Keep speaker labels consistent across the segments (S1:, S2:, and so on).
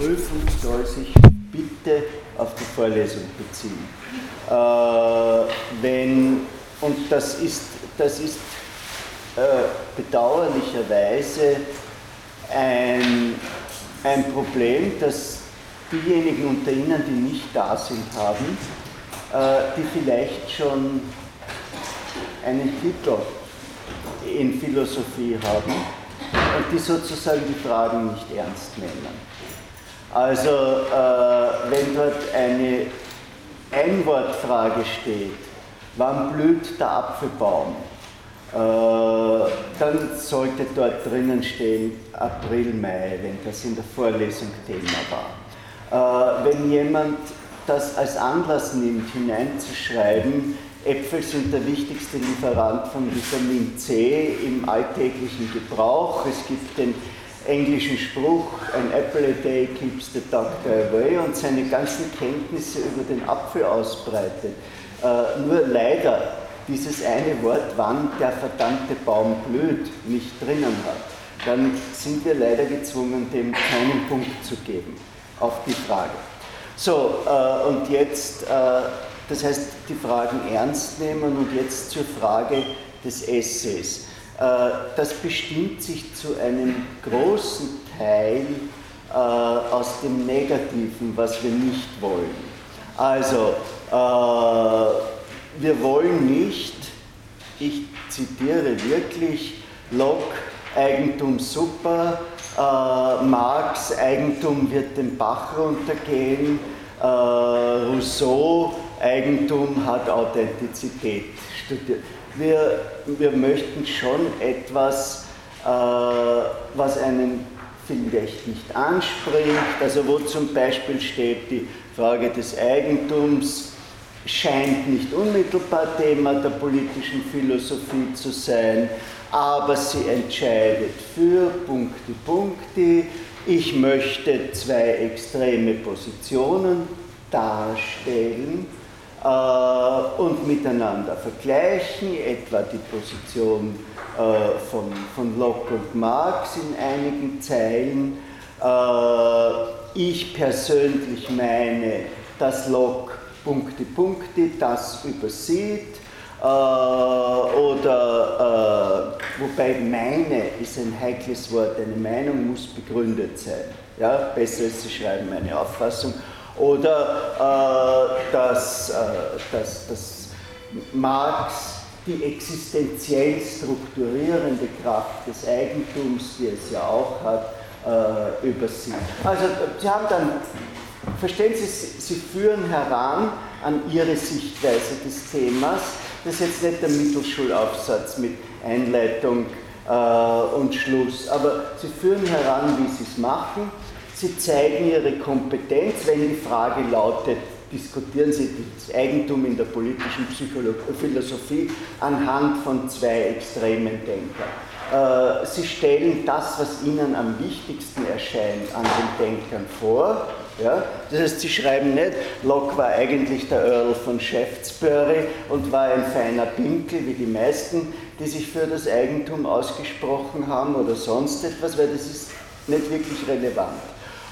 S1: Prüfung soll sich bitte auf die Vorlesung beziehen. Äh, wenn, und das ist, das ist äh, bedauerlicherweise ein, ein Problem, das diejenigen unter Ihnen, die nicht da sind, haben, äh, die vielleicht schon einen Titel in Philosophie haben und die sozusagen die Fragen nicht ernst nehmen. Also äh, wenn dort eine Einwortfrage steht, wann blüht der Apfelbaum, äh, dann sollte dort drinnen stehen April, Mai, wenn das in der Vorlesung Thema war. Äh, wenn jemand das als Anlass nimmt, hineinzuschreiben, Äpfel sind der wichtigste Lieferant von Vitamin C im alltäglichen Gebrauch. Es gibt den englischen Spruch, an apple a day keeps the doctor away und seine ganzen Kenntnisse über den Apfel ausbreitet. Äh, nur leider dieses eine Wort, wann der verdammte Baum blüht, nicht drinnen hat, dann sind wir leider gezwungen, dem keinen Punkt zu geben auf die Frage. So, äh, und jetzt äh, das heißt, die Fragen ernst nehmen und jetzt zur Frage des Essays. Äh, das bestimmt sich zu einem großen Teil äh, aus dem Negativen, was wir nicht wollen. Also, äh, wir wollen nicht, ich zitiere wirklich, Locke, Eigentum super, Marx, Eigentum wird den Bach runtergehen, Rousseau, Eigentum hat Authentizität studiert. Wir, wir möchten schon etwas, äh, was einen vielleicht nicht anspricht, also wo zum Beispiel steht, die Frage des Eigentums scheint nicht unmittelbar Thema der politischen Philosophie zu sein, aber sie entscheidet für Punkti Punkti. Ich möchte zwei extreme Positionen darstellen und miteinander vergleichen, etwa die Position äh, von, von Locke und Marx in einigen Zeilen. Äh, ich persönlich meine, dass Locke Punkte, Punkte das übersieht. Äh, oder, äh, wobei meine ist ein heikles Wort, eine Meinung muss begründet sein. Ja, besser ist, Sie schreiben meine Auffassung oder äh, dass, äh, dass, dass Marx die existenziell strukturierende Kraft des Eigentums, die es ja auch hat, äh, übersieht. Also Sie haben dann, verstehen Sie, Sie führen heran an Ihre Sichtweise des Themas. Das ist jetzt nicht der Mittelschulaufsatz mit Einleitung äh, und Schluss, aber Sie führen heran, wie Sie es machen Sie zeigen Ihre Kompetenz, wenn die Frage lautet, diskutieren Sie das Eigentum in der politischen Psychologie, Philosophie anhand von zwei extremen Denkern. Äh, Sie stellen das, was Ihnen am wichtigsten erscheint, an den Denkern vor. Ja? Das heißt, Sie schreiben nicht, Locke war eigentlich der Earl von Shaftesbury und war ein feiner Pinkel, wie die meisten, die sich für das Eigentum ausgesprochen haben oder sonst etwas, weil das ist nicht wirklich relevant.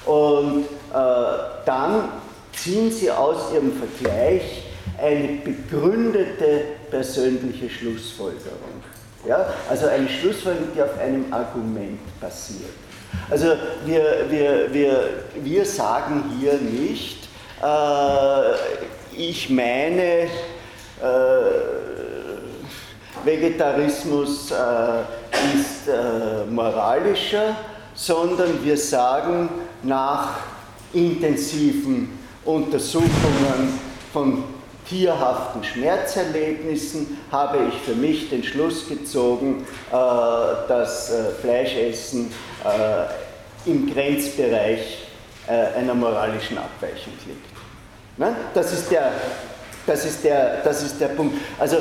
S1: Und äh, dann ziehen sie aus ihrem Vergleich eine begründete persönliche Schlussfolgerung. Ja? Also eine Schlussfolgerung, die auf einem Argument basiert. Also wir, wir, wir, wir sagen hier nicht, äh, ich meine, äh, Vegetarismus äh, ist äh, moralischer, sondern wir sagen, nach intensiven Untersuchungen von tierhaften Schmerzerlebnissen habe ich für mich den Schluss gezogen, äh, dass äh, Fleischessen äh, im Grenzbereich einer moralischen Abweichung liegt. Ne? Das ist der das ist der, das ist der Punkt. Also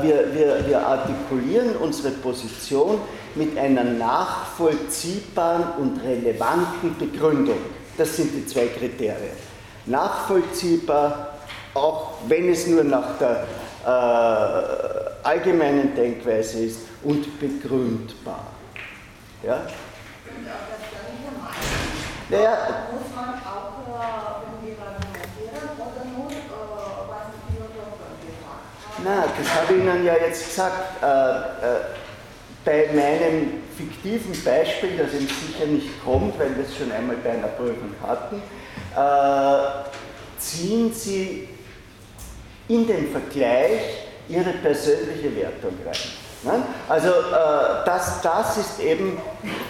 S1: wir, wir, wir artikulieren unsere Position mit einer nachvollziehbaren und relevanten Begründung. Das sind die zwei Kriterien. Nachvollziehbar, auch wenn es nur nach der äh, allgemeinen Denkweise ist, und begründbar. Ja? Naja,
S2: muss man auch äh, oder nur, äh, haben?
S1: Na, das habe ich Ihnen ja jetzt gesagt. Äh, äh, bei meinem fiktiven Beispiel, das Ihnen sicher nicht kommt, weil wir es schon einmal bei einer Prüfung hatten, äh, ziehen Sie in den Vergleich Ihre persönliche Wertung rein. Ne? Also äh, das, das ist eben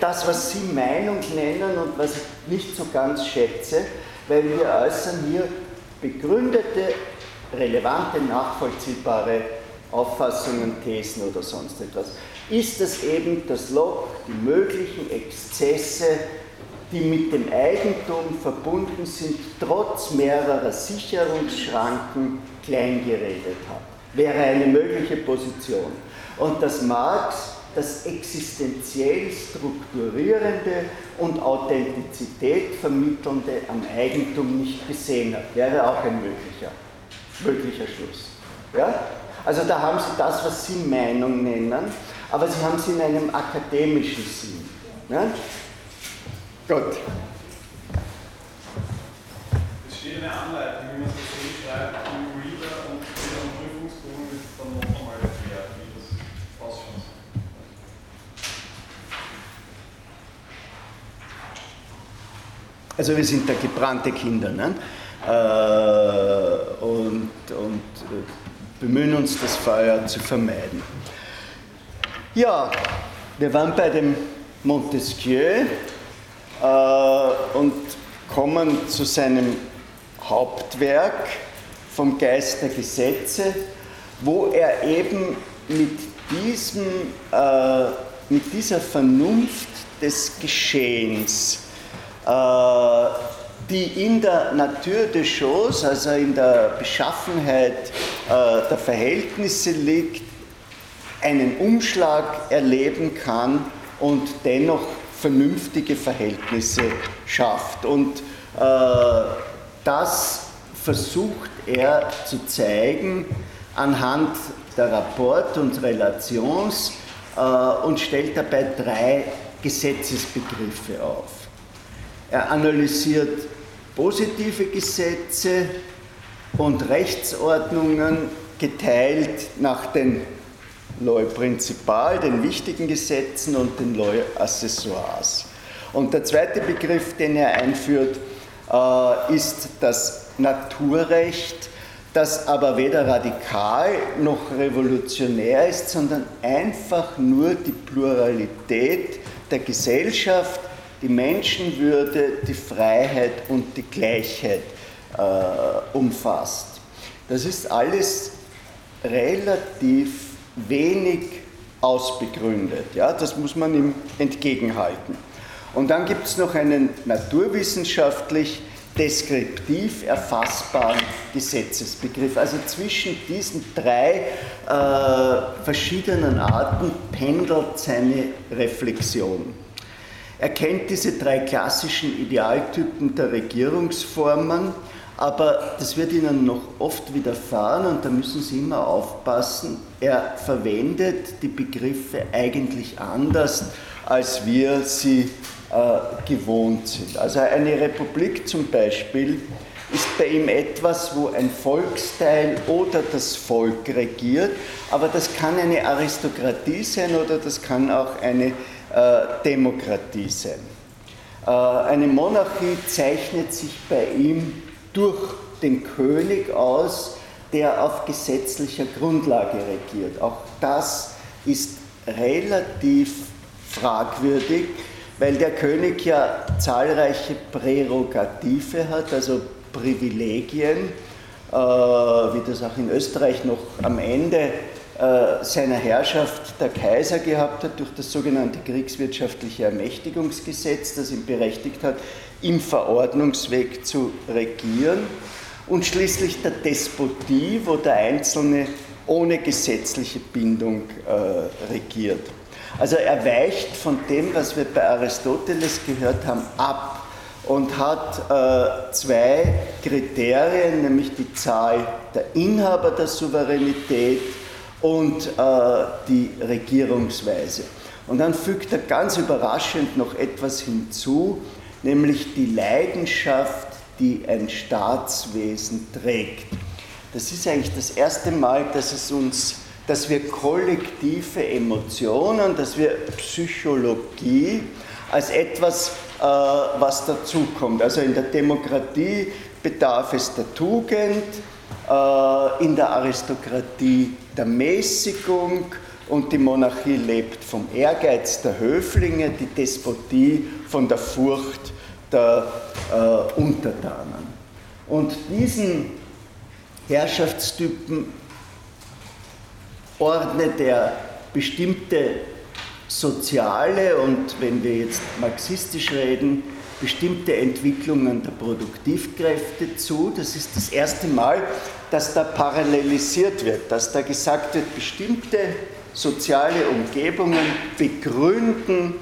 S1: das, was Sie Meinung nennen und was ich nicht so ganz schätze, weil wir äußern hier begründete, relevante, nachvollziehbare Auffassungen, Thesen oder sonst etwas. Ist es eben das Log, die möglichen Exzesse, die mit dem Eigentum verbunden sind, trotz mehrerer Sicherungsschranken kleingeredet hat. Wäre eine mögliche Position. Und dass Marx das existenziell strukturierende und Authentizität vermittelnde am Eigentum nicht gesehen hat, wäre auch ein möglicher, möglicher Schluss. Ja? Also da haben Sie das, was Sie Meinung nennen, aber Sie haben es in einem akademischen Sinn. Ja? Gut.
S3: Es steht eine Anleitung, wie man es so schreibt, im Reader und wieder am Prüfungsbogen wird dann noch einmal erklärt, wie das ausschaut.
S1: Also wir sind da gebrannte Kinder ne? Äh, und, und äh, bemühen uns, das Feuer zu vermeiden. Ja, wir waren bei dem Montesquieu äh, und kommen zu seinem Hauptwerk vom Geist der Gesetze, wo er eben mit, diesem, äh, mit dieser Vernunft des Geschehens, äh, die in der Natur des Choses, also in der Beschaffenheit äh, der Verhältnisse liegt, einen Umschlag erleben kann und dennoch vernünftige Verhältnisse schafft. Und äh, das versucht er zu zeigen anhand der Rapport und Relations äh, und stellt dabei drei Gesetzesbegriffe auf. Er analysiert positive Gesetze und Rechtsordnungen geteilt nach den Loi Principal, den wichtigen Gesetzen und den Loi Accessoires. Und der zweite Begriff, den er einführt, äh, ist das Naturrecht, das aber weder radikal noch revolutionär ist, sondern einfach nur die Pluralität der Gesellschaft, die Menschenwürde, die Freiheit und die Gleichheit äh, umfasst. Das ist alles relativ wenig ausbegründet. Ja, das muss man ihm entgegenhalten. Und dann gibt es noch einen naturwissenschaftlich deskriptiv erfassbaren Gesetzesbegriff. Also zwischen diesen drei äh, verschiedenen Arten pendelt seine Reflexion. Er kennt diese drei klassischen Idealtypen der Regierungsformen, aber das wird Ihnen noch oft widerfahren und da müssen Sie immer aufpassen. Er verwendet die Begriffe eigentlich anders, als wir sie äh, gewohnt sind. Also eine Republik zum Beispiel ist bei ihm etwas, wo ein Volksteil oder das Volk regiert, aber das kann eine Aristokratie sein oder das kann auch eine äh, Demokratie sein. Äh, eine Monarchie zeichnet sich bei ihm durch den König aus, der auf gesetzlicher Grundlage regiert. Auch das ist relativ fragwürdig, weil der König ja zahlreiche Prärogative hat, also Privilegien, äh, wie das auch in Österreich noch am Ende äh, seiner Herrschaft der Kaiser gehabt hat durch das sogenannte kriegswirtschaftliche Ermächtigungsgesetz, das ihn berechtigt hat, im Verordnungsweg zu regieren. Und schließlich der Despotie, wo der Einzelne ohne gesetzliche Bindung äh, regiert. Also er weicht von dem, was wir bei Aristoteles gehört haben, ab und hat äh, zwei Kriterien, nämlich die Zahl der Inhaber der Souveränität und äh, die Regierungsweise. Und dann fügt er ganz überraschend noch etwas hinzu, nämlich die Leidenschaft, die ein Staatswesen trägt. Das ist eigentlich das erste Mal, dass es uns, dass wir kollektive Emotionen, dass wir Psychologie als etwas, äh, was dazukommt. Also in der Demokratie bedarf es der Tugend, äh, in der Aristokratie der Mäßigung und die Monarchie lebt vom Ehrgeiz der Höflinge, die Despotie von der Furcht der äh, Untertanen. Und diesen Herrschaftstypen ordnet er bestimmte soziale und, wenn wir jetzt marxistisch reden, bestimmte Entwicklungen der Produktivkräfte zu. Das ist das erste Mal, dass da parallelisiert wird, dass da gesagt wird, bestimmte soziale Umgebungen begründen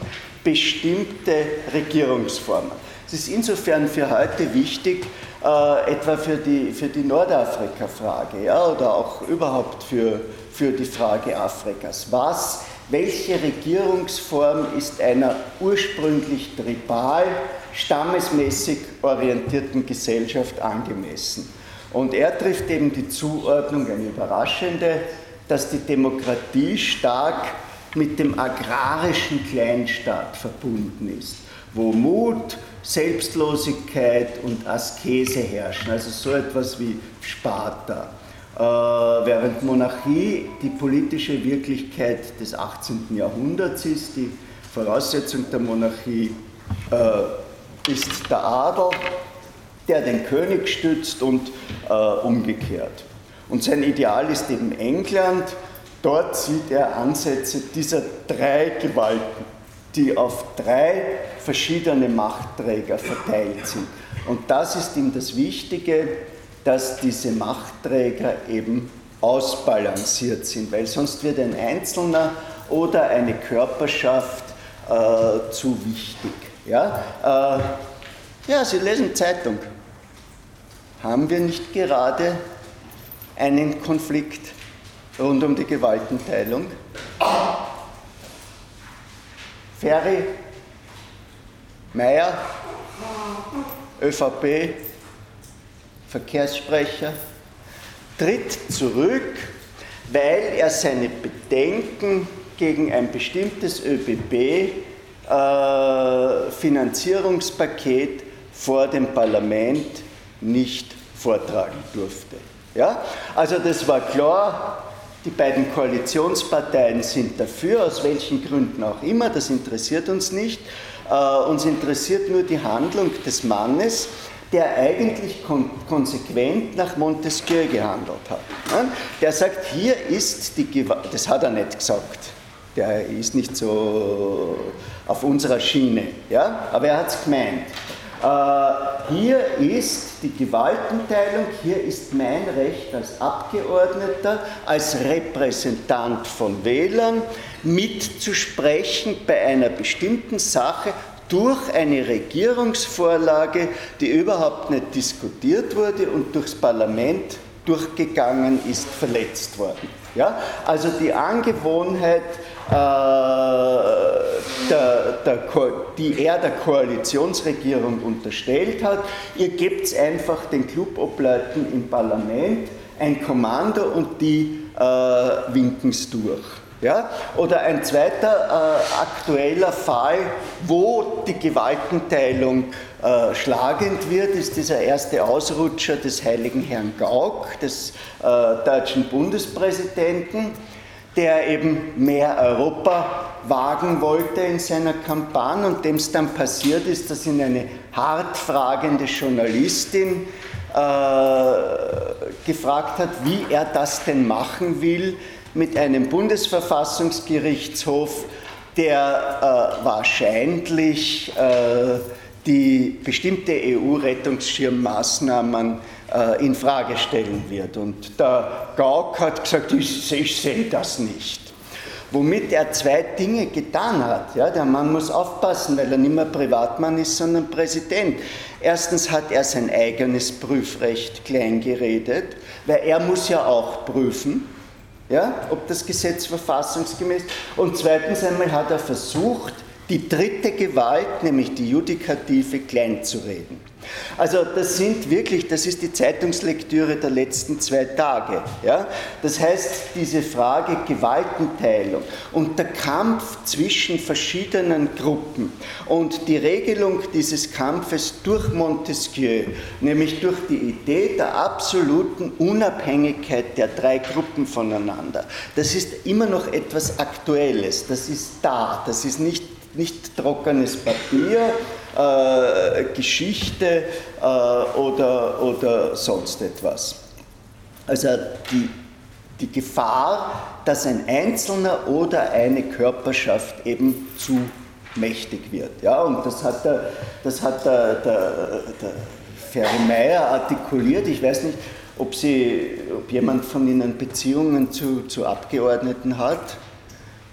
S1: bestimmte Regierungsformen. Es ist insofern für heute wichtig, äh, etwa für die, für die Nordafrika-Frage ja, oder auch überhaupt für, für die Frage Afrikas. Was, welche Regierungsform ist einer ursprünglich tribal, stammesmäßig orientierten Gesellschaft angemessen? Und er trifft eben die Zuordnung, eine überraschende, dass die Demokratie stark mit dem agrarischen Kleinstaat verbunden ist, wo Mut, Selbstlosigkeit und Askese herrschen, also so etwas wie Sparta. Äh, während Monarchie die politische Wirklichkeit des 18. Jahrhunderts ist, die Voraussetzung der Monarchie äh, ist der Adel, der den König stützt und äh, umgekehrt. Und sein Ideal ist eben England. Dort sieht er Ansätze dieser drei Gewalten die auf drei verschiedene Machtträger verteilt sind. Und das ist ihm das Wichtige, dass diese Machtträger eben ausbalanciert sind, weil sonst wird ein Einzelner oder eine Körperschaft äh, zu wichtig. Ja? Äh, ja, Sie lesen Zeitung. Haben wir nicht gerade einen Konflikt rund um die Gewaltenteilung? Ferry, Meyer, ÖVP, Verkehrssprecher, tritt zurück, weil er seine Bedenken gegen ein bestimmtes ÖBB-Finanzierungspaket äh, vor dem Parlament nicht vortragen durfte. Ja? Also das war klar, die beiden Koalitionsparteien sind dafür, aus welchen Gründen auch immer, das interessiert uns nicht. Uh, uns interessiert nur die Handlung des Mannes, der eigentlich kon konsequent nach Montesquieu gehandelt hat. Ja? Der sagt, hier ist die Gewalt, das hat er nicht gesagt, der ist nicht so auf unserer Schiene, ja? aber er hat es gemeint. Äh, hier ist die Gewaltenteilung, hier ist mein Recht als Abgeordneter, als Repräsentant von Wählern mitzusprechen bei einer bestimmten Sache durch eine Regierungsvorlage, die überhaupt nicht diskutiert wurde und durchs Parlament durchgegangen ist, verletzt worden. Ja? Also die Angewohnheit, der, der, die er der Koalitionsregierung unterstellt hat. Ihr gebt einfach den Clubobleuten im Parlament ein Kommando und die äh, winken es durch. Ja? Oder ein zweiter äh, aktueller Fall, wo die Gewaltenteilung äh, schlagend wird, ist dieser erste Ausrutscher des heiligen Herrn Gauck, des äh, deutschen Bundespräsidenten der eben mehr Europa wagen wollte in seiner Kampagne. Und dem es dann passiert ist, dass ihn eine hart fragende Journalistin äh, gefragt hat, wie er das denn machen will mit einem Bundesverfassungsgerichtshof, der äh, wahrscheinlich äh, die bestimmte EU-Rettungsschirmmaßnahmen äh, in Frage stellen wird. Und der Gauck hat gesagt, ich, ich sehe das nicht. Womit er zwei Dinge getan hat. Ja, der Mann muss aufpassen, weil er nicht mehr Privatmann ist, sondern Präsident. Erstens hat er sein eigenes Prüfrecht kleingeredet, weil er muss ja auch prüfen, ja, ob das Gesetz verfassungsgemäß ist. Und zweitens einmal hat er versucht, die dritte Gewalt, nämlich die Judikative, kleinzureden. Also das sind wirklich, das ist die Zeitungslektüre der letzten zwei Tage. Ja? Das heißt, diese Frage Gewaltenteilung und der Kampf zwischen verschiedenen Gruppen und die Regelung dieses Kampfes durch Montesquieu, nämlich durch die Idee der absoluten Unabhängigkeit der drei Gruppen voneinander, das ist immer noch etwas Aktuelles, das ist da, das ist nicht, nicht trockenes Papier, Geschichte äh, oder, oder sonst etwas. Also die, die Gefahr, dass ein Einzelner oder eine Körperschaft eben zu mächtig wird. Ja, und das hat der, das hat der, der, der Ferry Meyer artikuliert. Ich weiß nicht, ob, Sie, ob jemand von Ihnen Beziehungen zu, zu Abgeordneten hat.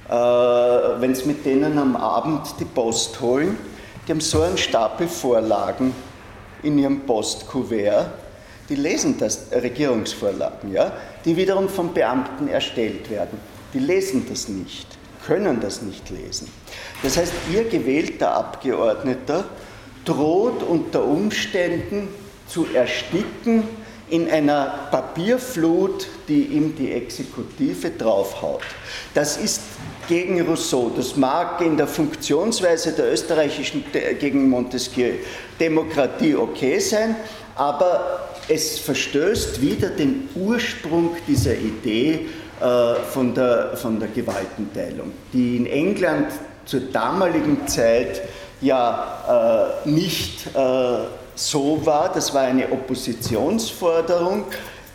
S1: Äh, Wenn Sie mit denen am Abend die Post holen, die haben so einen Stapel Vorlagen in ihrem Postkuvert, die lesen das, Regierungsvorlagen, ja, die wiederum von Beamten erstellt werden. Die lesen das nicht, können das nicht lesen. Das heißt, ihr gewählter Abgeordneter droht unter Umständen zu ersticken in einer Papierflut, die ihm die Exekutive draufhaut. Das ist gegen Rousseau. Das mag in der Funktionsweise der österreichischen gegen Montesquieu Demokratie okay sein, aber es verstößt wieder den Ursprung dieser Idee äh, von, der, von der Gewaltenteilung, die in England zur damaligen Zeit ja äh, nicht äh, so war. Das war eine Oppositionsforderung,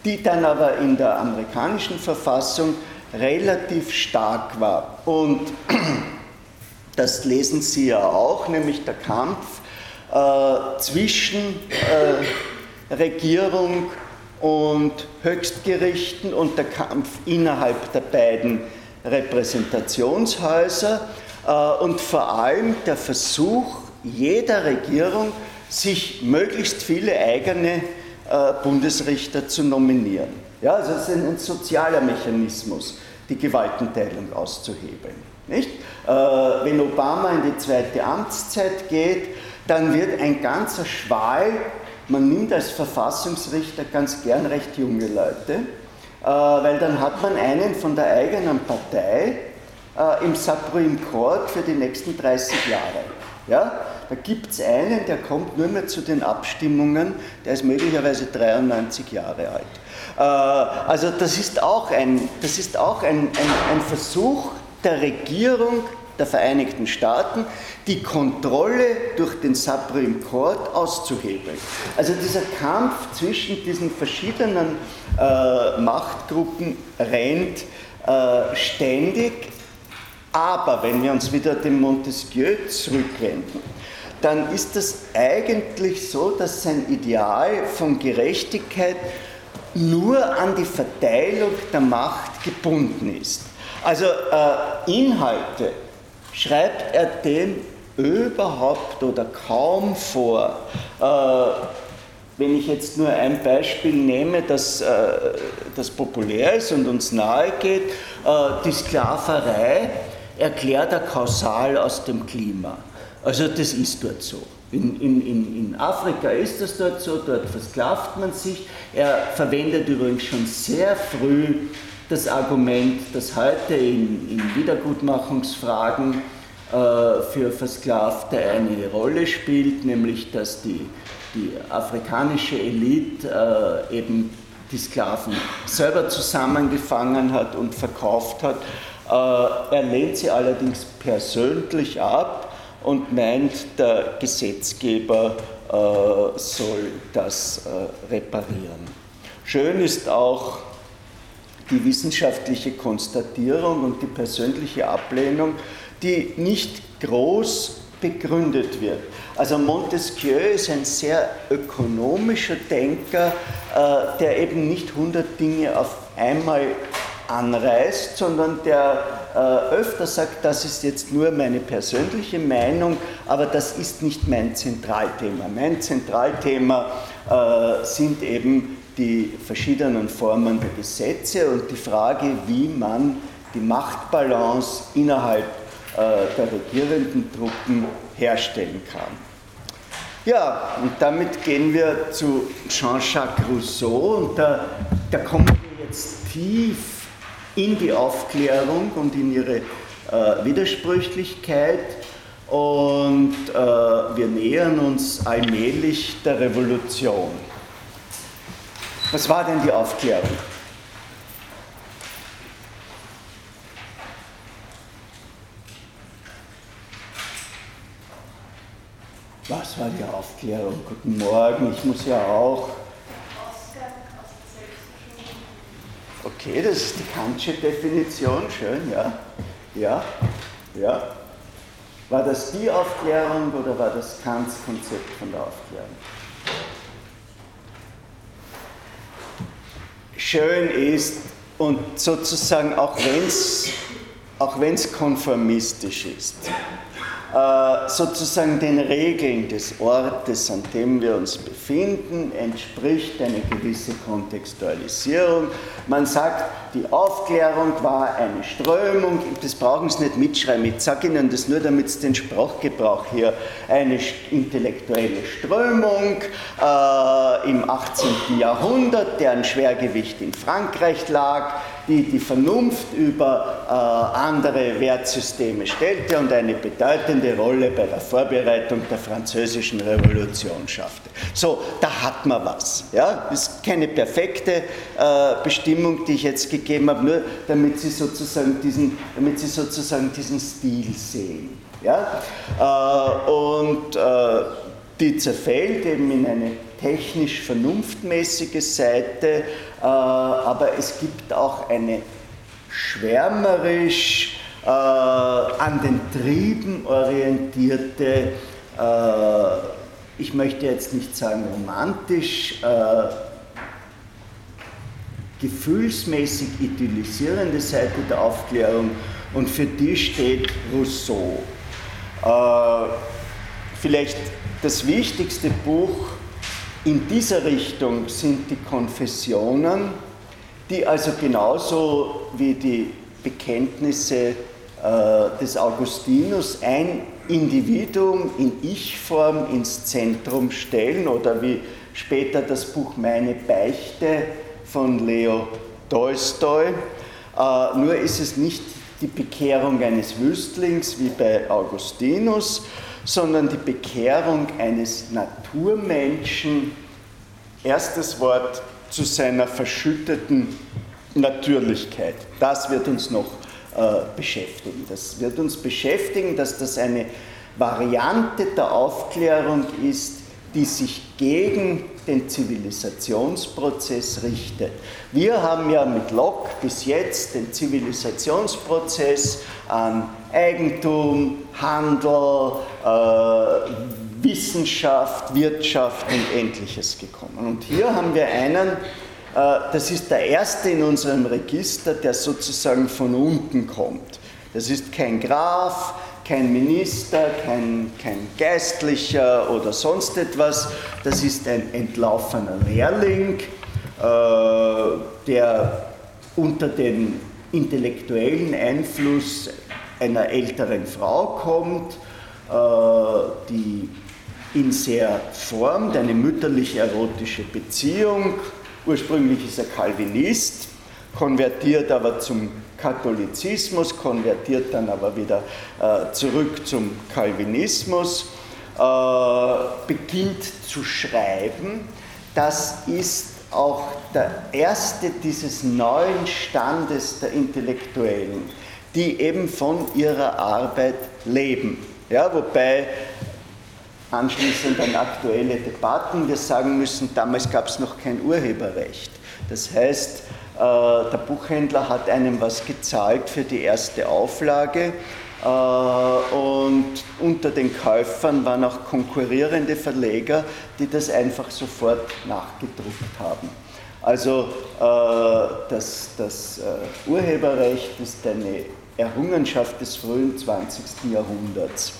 S1: die dann aber in der amerikanischen Verfassung relativ stark war. Und das lesen Sie ja auch, nämlich der Kampf äh, zwischen äh, Regierung und Höchstgerichten und der Kampf innerhalb der beiden Repräsentationshäuser äh, und vor allem der Versuch jeder Regierung, sich möglichst viele eigene äh, Bundesrichter zu nominieren. Ja, also es ist ein, ein sozialer Mechanismus die Gewaltenteilung auszuhebeln. Nicht? Äh, wenn Obama in die zweite Amtszeit geht, dann wird ein ganzer Schwall, man nimmt als Verfassungsrichter ganz gern recht junge Leute, äh, weil dann hat man einen von der eigenen Partei äh, im Supreme Court für die nächsten 30 Jahre. Ja? Da gibt es einen, der kommt nur mehr zu den Abstimmungen, der ist möglicherweise 93 Jahre alt. Äh, also das ist auch ein, das ist auch ein, ein, ein Versuch der Regierung der Vereinigten Staaten, die Kontrolle durch den Supreme Court auszuhebeln. Also dieser Kampf zwischen diesen verschiedenen äh, Machtgruppen rennt äh, ständig, aber wenn wir uns wieder dem Montesquieu zurückwenden, dann ist es eigentlich so, dass sein Ideal von Gerechtigkeit nur an die Verteilung der Macht gebunden ist. Also äh, Inhalte schreibt er dem überhaupt oder kaum vor. Äh, wenn ich jetzt nur ein Beispiel nehme, das, äh, das populär ist und uns nahe geht, äh, die Sklaverei erklärt er kausal aus dem Klima. Also das ist dort so. In, in, in Afrika ist das dort so, dort versklavt man sich. Er verwendet übrigens schon sehr früh das Argument, das heute in, in Wiedergutmachungsfragen äh, für Versklavte eine Rolle spielt, nämlich dass die, die afrikanische Elite äh, eben die Sklaven selber zusammengefangen hat und verkauft hat. Äh, er lehnt sie allerdings persönlich ab und meint, der Gesetzgeber äh, soll das äh, reparieren. Schön ist auch die wissenschaftliche Konstatierung und die persönliche Ablehnung, die nicht groß begründet wird. Also Montesquieu ist ein sehr ökonomischer Denker, äh, der eben nicht 100 Dinge auf einmal anreißt, sondern der öfter sagt, das ist jetzt nur meine persönliche Meinung, aber das ist nicht mein Zentralthema. Mein Zentralthema äh, sind eben die verschiedenen Formen der Gesetze und die Frage, wie man die Machtbalance innerhalb der regierenden Truppen herstellen kann. Ja, und damit gehen wir zu Jean-Jacques Rousseau und da, da, kommen wir jetzt tief in die Aufklärung und in ihre äh, Widersprüchlichkeit und äh, wir nähern uns allmählich der Revolution. Was war denn die Aufklärung? Was war die Aufklärung? Guten Morgen, ich muss ja auch. Okay, das ist die Kantsche Definition, schön, ja. Ja, ja. War das die Aufklärung oder war das Kants Konzept von der Aufklärung? Schön ist und sozusagen auch wenn es auch konformistisch ist, sozusagen den Regeln des Ortes, an dem wir uns befinden, entspricht eine gewisse Kontextualisierung. Man sagt, die Aufklärung war eine Strömung, das brauchen Sie nicht mitschreiben, ich sage Ihnen das nur, damit Sie den Sprachgebrauch hier, eine intellektuelle Strömung äh, im 18. Jahrhundert, deren Schwergewicht in Frankreich lag, die die Vernunft über äh, andere Wertsysteme stellte und eine bedeutende Rolle bei der Vorbereitung der französischen Revolution schaffte. So, da hat man was. Ja? Das ist keine perfekte äh, Bestimmung, die ich jetzt gegeben habe, nur damit Sie sozusagen diesen, damit Sie sozusagen diesen Stil sehen. Ja? Äh, und äh, die zerfällt eben in eine technisch vernunftmäßige Seite, aber es gibt auch eine schwärmerisch äh, an den Trieben orientierte, äh, ich möchte jetzt nicht sagen romantisch, gefühlsmäßig idyllisierende Seite der Aufklärung und für die steht Rousseau. vielleicht das wichtigste Buch in dieser Richtung sind die Konfessionen, die also genauso wie die Bekenntnisse äh, des Augustinus ein Individuum in Ich-Form ins Zentrum stellen oder wie später das Buch Meine Beichte von Leo Tolstoi. Äh, nur ist es nicht die Bekehrung eines Wüstlings wie bei Augustinus, sondern die Bekehrung eines Naturmenschen, erstes Wort zu seiner verschütteten Natürlichkeit. Das wird uns noch äh, beschäftigen. Das wird uns beschäftigen, dass das eine Variante der Aufklärung ist, die sich gegen den Zivilisationsprozess richtet. Wir haben ja mit Locke bis jetzt den Zivilisationsprozess an Eigentum, Handel, äh, Wissenschaft, Wirtschaft und Ähnliches gekommen. Und hier haben wir einen, äh, das ist der erste in unserem Register, der sozusagen von unten kommt. Das ist kein Graf, kein Minister, kein, kein Geistlicher oder sonst etwas. Das ist ein entlaufener Lehrling, äh, der unter den intellektuellen Einfluss einer älteren Frau kommt, äh, die ihn sehr formt, eine mütterlich-erotische Beziehung. Ursprünglich ist er Calvinist, konvertiert aber zum Katholizismus, konvertiert dann aber wieder äh, zurück zum Calvinismus, äh, beginnt zu schreiben. Das ist auch der erste dieses neuen Standes der Intellektuellen, die eben von ihrer Arbeit leben. Ja, wobei anschließend an aktuelle Debatten wir sagen müssen, damals gab es noch kein Urheberrecht. Das heißt, der Buchhändler hat einem was gezahlt für die erste Auflage äh, und unter den Käufern waren auch konkurrierende Verleger, die das einfach sofort nachgedruckt haben. Also äh, das, das Urheberrecht ist eine Errungenschaft des frühen 20. Jahrhunderts.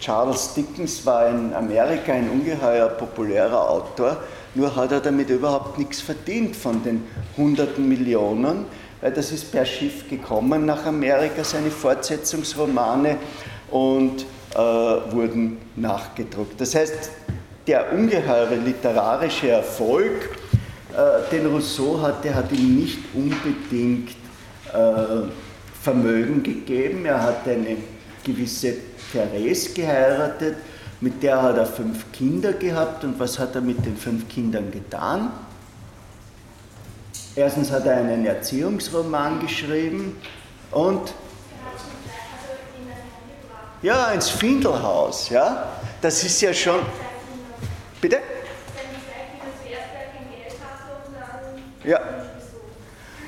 S1: Charles Dickens war in Amerika ein ungeheuer populärer Autor, nur hat er damit überhaupt nichts verdient von den hunderten Millionen, weil das ist per Schiff gekommen nach Amerika, seine Fortsetzungsromane und äh, wurden nachgedruckt. Das heißt, der ungeheure literarische Erfolg, äh, den Rousseau hatte, hat ihm nicht unbedingt äh, Vermögen gegeben. Er hat eine gewisse Therese geheiratet, mit der hat er fünf Kinder gehabt. Und was hat er mit den fünf Kindern getan? Erstens hat er einen Erziehungsroman geschrieben und ja, ins Findelhaus, ja. Das ist ja schon. Bitte? Ja.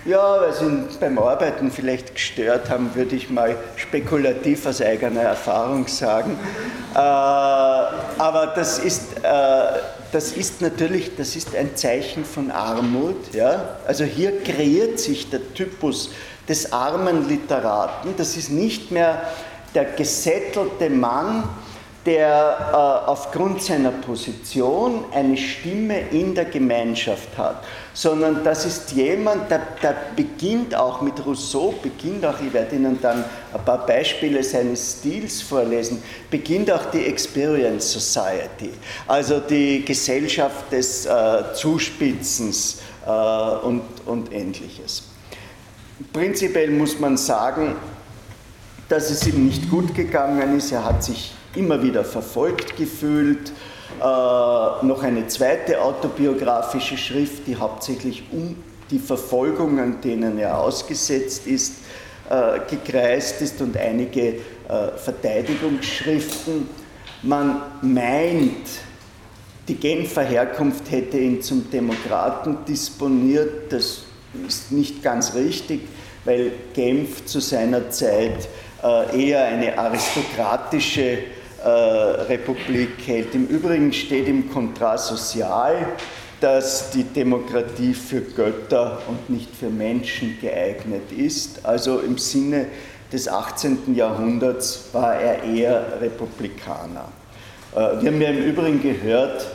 S1: Ja, weil sie ihn beim Arbeiten vielleicht gestört haben, würde ich mal spekulativ aus eigener Erfahrung sagen. Äh, aber das ist, äh, das ist natürlich das ist ein Zeichen von Armut. Ja? Also hier kreiert sich der Typus des armen Literaten. Das ist nicht mehr der gesättelte Mann, der äh, aufgrund seiner Position eine Stimme in der Gemeinschaft hat, sondern das ist jemand, der, der, beginnt auch mit Rousseau, beginnt auch, ich werde Ihnen dann ein paar Beispiele seines Stils vorlesen, beginnt auch die Experience Society, also die Gesellschaft des äh, Zuspitzens äh, und, und ähnliches. Prinzipiell muss man sagen, dass es ihm nicht gut gegangen ist. Er hat sich immer wieder verfolgt gefühlt. Äh, noch eine zweite autobiografische Schrift, die hauptsächlich um die Verfolgungen, denen er ausgesetzt ist, äh, gekreist ist und einige äh, Verteidigungsschriften. Man meint, die Genfer Herkunft hätte ihn zum Demokraten disponiert. Das ist nicht ganz richtig, weil Genf zu seiner Zeit äh, eher eine aristokratische Republik hält. Im Übrigen steht im Kontrast sozial, dass die Demokratie für Götter und nicht für Menschen geeignet ist. Also im Sinne des 18. Jahrhunderts war er eher Republikaner. Äh, wir haben ja im Übrigen gehört,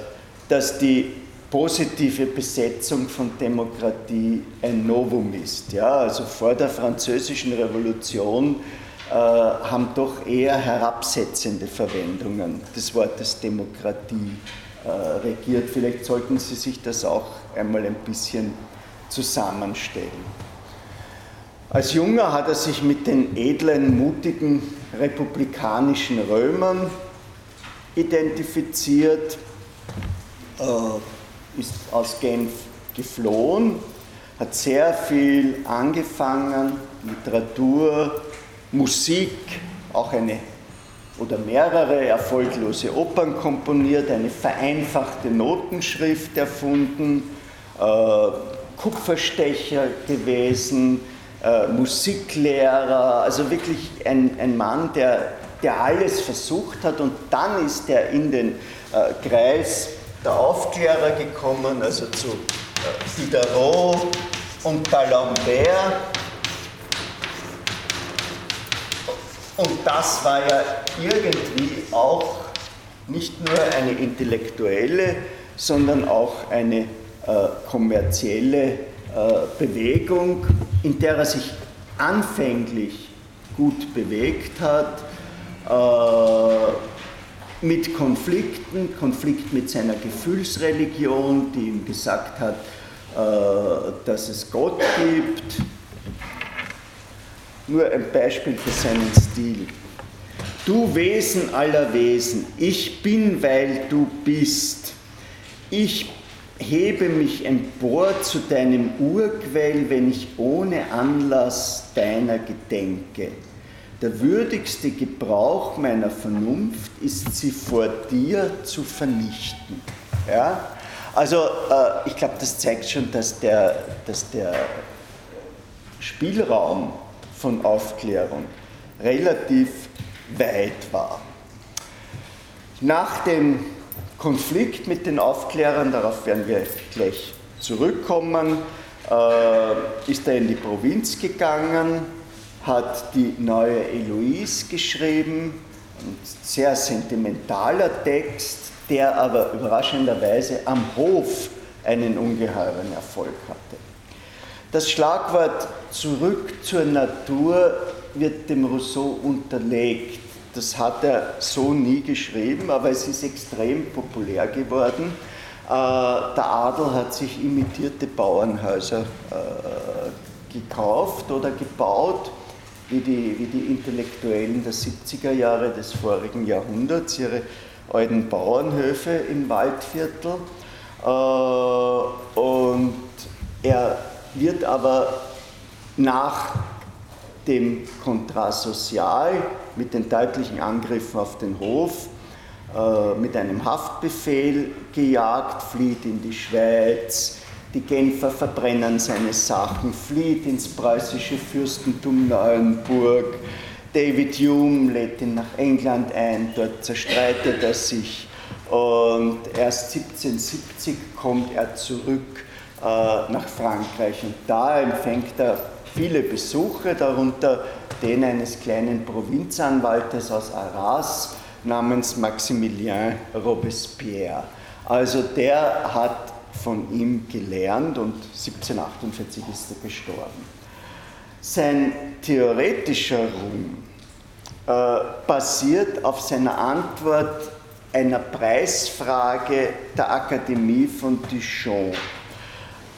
S1: dass die positive Besetzung von Demokratie ein Novum ist. Ja, also vor der Französischen Revolution äh, haben doch eher herabsetzende Verwendungen des Wortes Demokratie äh, regiert. Vielleicht sollten Sie sich das auch einmal ein bisschen zusammenstellen. Als Junger hat er sich mit den edlen, mutigen republikanischen Römern identifiziert, äh, ist aus Genf geflohen, hat sehr viel angefangen, Literatur, Musik, auch eine oder mehrere erfolglose Opern komponiert, eine vereinfachte Notenschrift erfunden, äh, Kupferstecher gewesen, äh, Musiklehrer, also wirklich ein, ein Mann, der, der alles versucht hat und dann ist er in den äh, Kreis der Aufklärer gekommen, also zu äh, Diderot und D'Alembert Und das war ja irgendwie auch nicht nur eine intellektuelle, sondern auch eine äh, kommerzielle äh, Bewegung, in der er sich anfänglich gut bewegt hat, äh, mit Konflikten, Konflikt mit seiner Gefühlsreligion, die ihm gesagt hat, äh, dass es Gott gibt, nur ein Beispiel für seinen Stil. Du Wesen aller Wesen, ich bin, weil du bist. Ich hebe mich empor zu deinem Urquell, wenn ich ohne Anlass deiner gedenke. Der würdigste Gebrauch meiner Vernunft ist, sie vor dir zu vernichten. Ja? Also äh, ich glaube, das zeigt schon, dass der, dass der Spielraum von Aufklärung relativ weit war. Nach dem Konflikt mit den Aufklärern, darauf werden wir gleich zurückkommen, äh, ist er in die Provinz gegangen, hat die neue Eloise geschrieben, ein sehr sentimentaler Text, der aber überraschenderweise am Hof einen ungeheuren Erfolg hatte. Das Schlagwort zurück zur Natur wird dem Rousseau unterlegt. Das hat er so nie geschrieben, aber es ist extrem populär geworden. Äh, der Adel hat sich imitierte Bauernhäuser äh, gekauft oder gebaut, wie die, wie die Intellektuellen der 70er Jahre des vorigen Jahrhunderts, ihre alten Bauernhöfe im Waldviertel. Äh, und er wird aber nach dem Contrat Social mit den deutlichen Angriffen auf den Hof äh, mit einem Haftbefehl gejagt, flieht in die Schweiz, die Genfer verbrennen seine Sachen, flieht ins preußische Fürstentum Neuenburg, David Hume lädt ihn nach England ein, dort zerstreitet er sich. Und erst 1770 kommt er zurück nach Frankreich und da empfängt er viele Besuche, darunter den eines kleinen Provinzanwaltes aus Arras namens Maximilien Robespierre. Also der hat von ihm gelernt und 1748 ist er gestorben. Sein theoretischer Ruhm äh, basiert auf seiner Antwort einer Preisfrage der Akademie von Dijon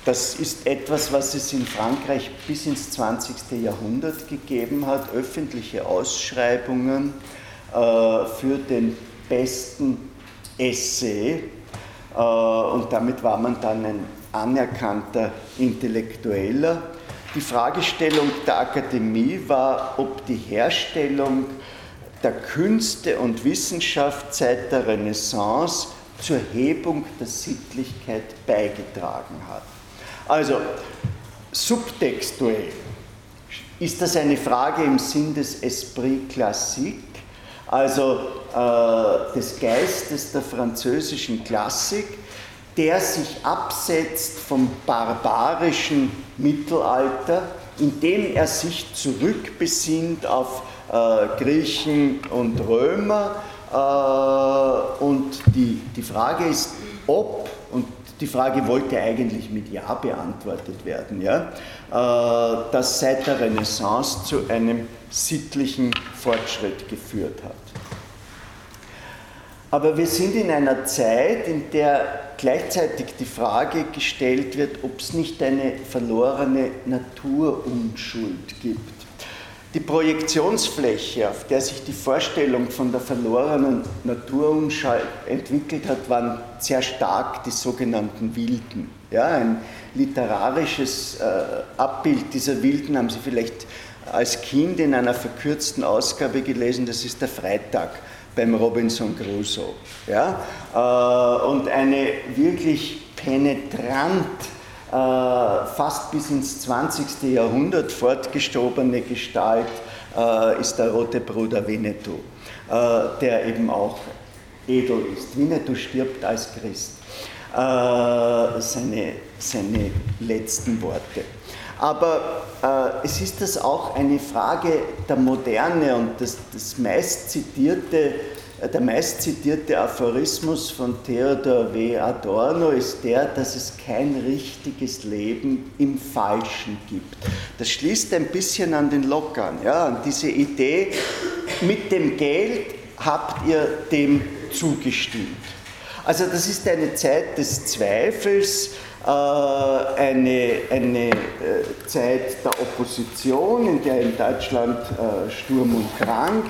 S1: das ist etwas, was es in Frankreich bis ins 20. Jahrhundert gegeben hat, öffentliche Ausschreibungen äh, für den besten Essay. Äh, und damit war man dann ein anerkannter Intellektueller. Die Fragestellung der Akademie war, ob die Herstellung der Künste und Wissenschaft seit der Renaissance zur Hebung der Sittlichkeit beigetragen hat. Also, subtextuell ist das eine Frage im Sinn des Esprit classique, also äh, des Geistes der französischen Klassik, der sich absetzt vom barbarischen Mittelalter, indem er sich zurückbesinnt auf äh, Griechen und Römer. Äh, und die, die Frage ist, ob die Frage wollte eigentlich mit Ja beantwortet werden, ja, äh, das seit der Renaissance zu einem sittlichen Fortschritt geführt hat. Aber wir sind in einer Zeit, in der gleichzeitig die Frage gestellt wird, ob es nicht eine verlorene Naturunschuld gibt. Die Projektionsfläche, auf der sich die Vorstellung von der verlorenen Naturunschuld entwickelt hat, waren sehr stark die sogenannten Wilden. Ja, ein literarisches äh, Abbild dieser Wilden haben Sie vielleicht als Kind in einer verkürzten Ausgabe gelesen, das ist der Freitag beim Robinson Crusoe. Ja? Äh, und eine wirklich penetrant fast bis ins 20. Jahrhundert fortgestobene Gestalt äh, ist der rote Bruder Winnetou, äh, der eben auch edel ist. Winnetou stirbt als Christ. Seine, seine letzten Worte. Aber äh, es ist das auch eine Frage der Moderne und das, das meist zitierte der meist zitierte Aphorismus von Theodor W. Adorno ist der, dass es kein richtiges Leben im Falschen gibt. Das schließt ein bisschen an den Locke an, ja, an diese Idee, mit dem Geld habt ihr dem zugestimmt. Also das ist eine Zeit des Zweifels, äh, eine, eine äh, Zeit der Opposition, in der in Deutschland äh, Sturm und Drang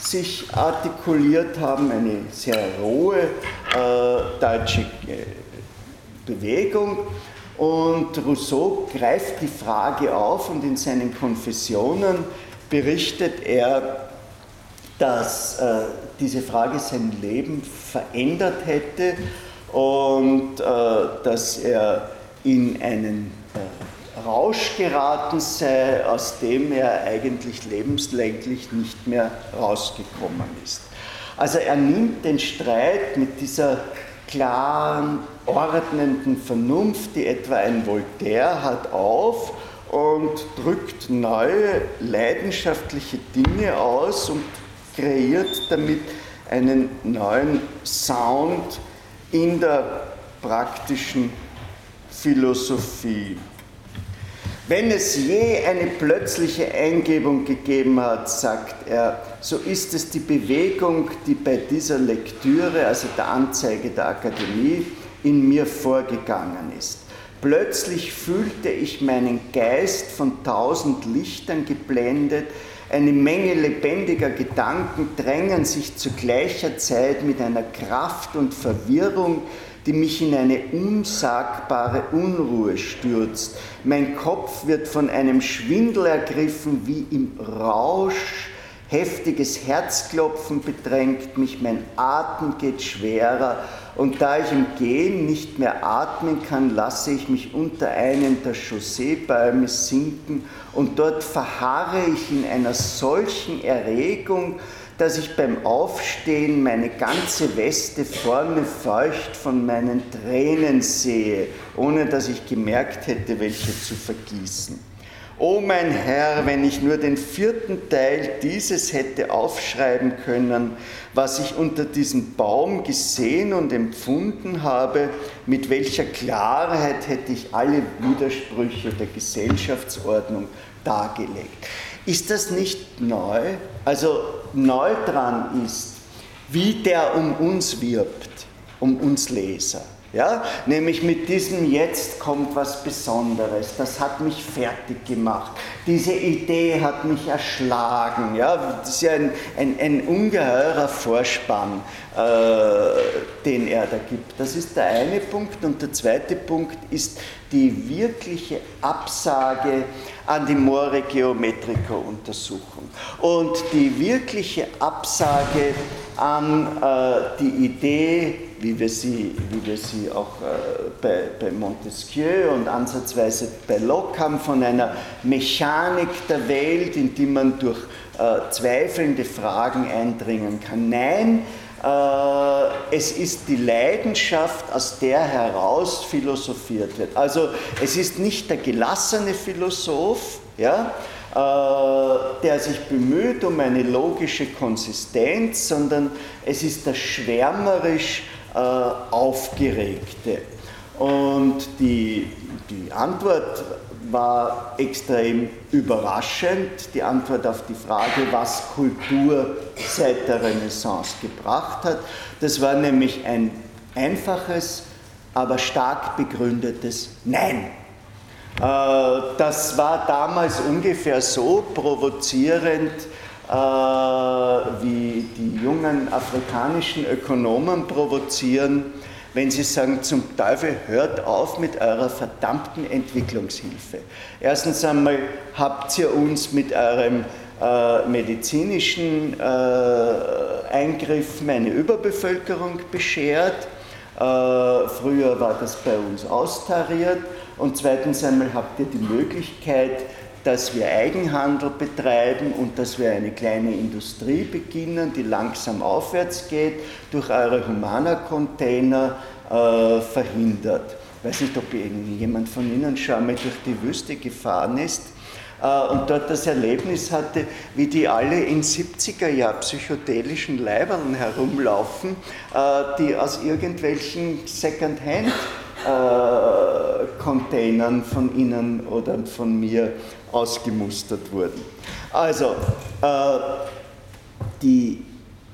S1: sich artikuliert haben, eine sehr rohe äh, deutsche äh, Bewegung. Und Rousseau greift die Frage auf und in seinen Konfessionen berichtet er, dass äh, diese Frage sein Leben verändert hätte und äh, dass er in einen äh, Rausch geraten sei, aus dem er eigentlich lebenslänglich nicht mehr rausgekommen ist. Also er nimmt den Streit mit dieser klaren, ordnenden Vernunft, die etwa ein Voltaire hat, auf und drückt neue leidenschaftliche Dinge aus und kreiert damit einen neuen Sound in der praktischen Philosophie. Wenn es je eine plötzliche Eingebung gegeben hat, sagt er, so ist es die Bewegung, die bei dieser Lektüre, also der Anzeige der Akademie, in mir vorgegangen ist. Plötzlich fühlte ich meinen Geist von tausend Lichtern geblendet, eine Menge lebendiger Gedanken drängen sich zu gleicher Zeit mit einer Kraft und Verwirrung die mich in eine unsagbare Unruhe stürzt. Mein Kopf wird von einem Schwindel ergriffen, wie im Rausch. Heftiges Herzklopfen bedrängt mich, mein Atem geht schwerer und da ich im Gehen nicht mehr atmen kann, lasse ich mich unter einen der Chausseebäume sinken und dort verharre ich in einer solchen Erregung, dass ich beim Aufstehen meine ganze Weste vorne feucht von meinen Tränen sehe, ohne dass ich gemerkt hätte, welche zu vergießen. O mein Herr, wenn ich nur den vierten Teil dieses hätte aufschreiben können, was ich unter diesem Baum gesehen und empfunden habe, mit welcher Klarheit hätte ich alle Widersprüche der Gesellschaftsordnung dargelegt. Ist das nicht neu? Also neu dran ist, wie der um uns wirbt, um uns Leser. Ja? Nämlich mit diesem Jetzt kommt was Besonderes, das hat mich fertig gemacht, diese Idee hat mich erschlagen. Ja? Das ist ja ein, ein, ein ungeheurer Vorspann, äh, den er da gibt. Das ist der eine Punkt. Und der zweite Punkt ist die wirkliche Absage an die More Geometrica Untersuchung und die wirkliche Absage an äh, die Idee, wie wir sie, wie wir sie auch äh, bei, bei, Montesquieu und ansatzweise bei Locke haben, von einer Mechanik der Welt, in die man durch äh, zweifelnde Fragen eindringen kann. Nein, äh, es ist die Leidenschaft, aus der heraus philosophiert wird. Also es ist nicht der gelassene Philosoph, ja, äh, der sich bemüht um eine logische Konsistenz, sondern es ist der schwärmerisch Aufgeregte. Und die, die Antwort war extrem überraschend, die Antwort auf die Frage, was Kultur seit der Renaissance gebracht hat. Das war nämlich ein einfaches, aber stark begründetes Nein. Äh, das war damals ungefähr so provozierend, äh, wie die jungen afrikanischen Ökonomen provozieren, wenn Sie sagen, zum Teufel hört auf mit eurer verdammten Entwicklungshilfe. Erstens einmal habt ihr uns mit eurem äh, medizinischen äh, Eingriffen eine Überbevölkerung beschert. Äh, früher war das bei uns austariert. Und zweitens einmal habt ihr die Möglichkeit, dass wir Eigenhandel betreiben und dass wir eine kleine Industrie beginnen, die langsam aufwärts geht, durch eure Humana-Container äh, verhindert. Ich weiß nicht, ob jemand von Ihnen schon einmal durch die Wüste gefahren ist äh, und dort das Erlebnis hatte, wie die alle in 70er Jahr psychedelischen Leibern herumlaufen, äh, die aus irgendwelchen Second-Hand äh, Containern von Ihnen oder von mir ausgemustert wurden. Also, äh, die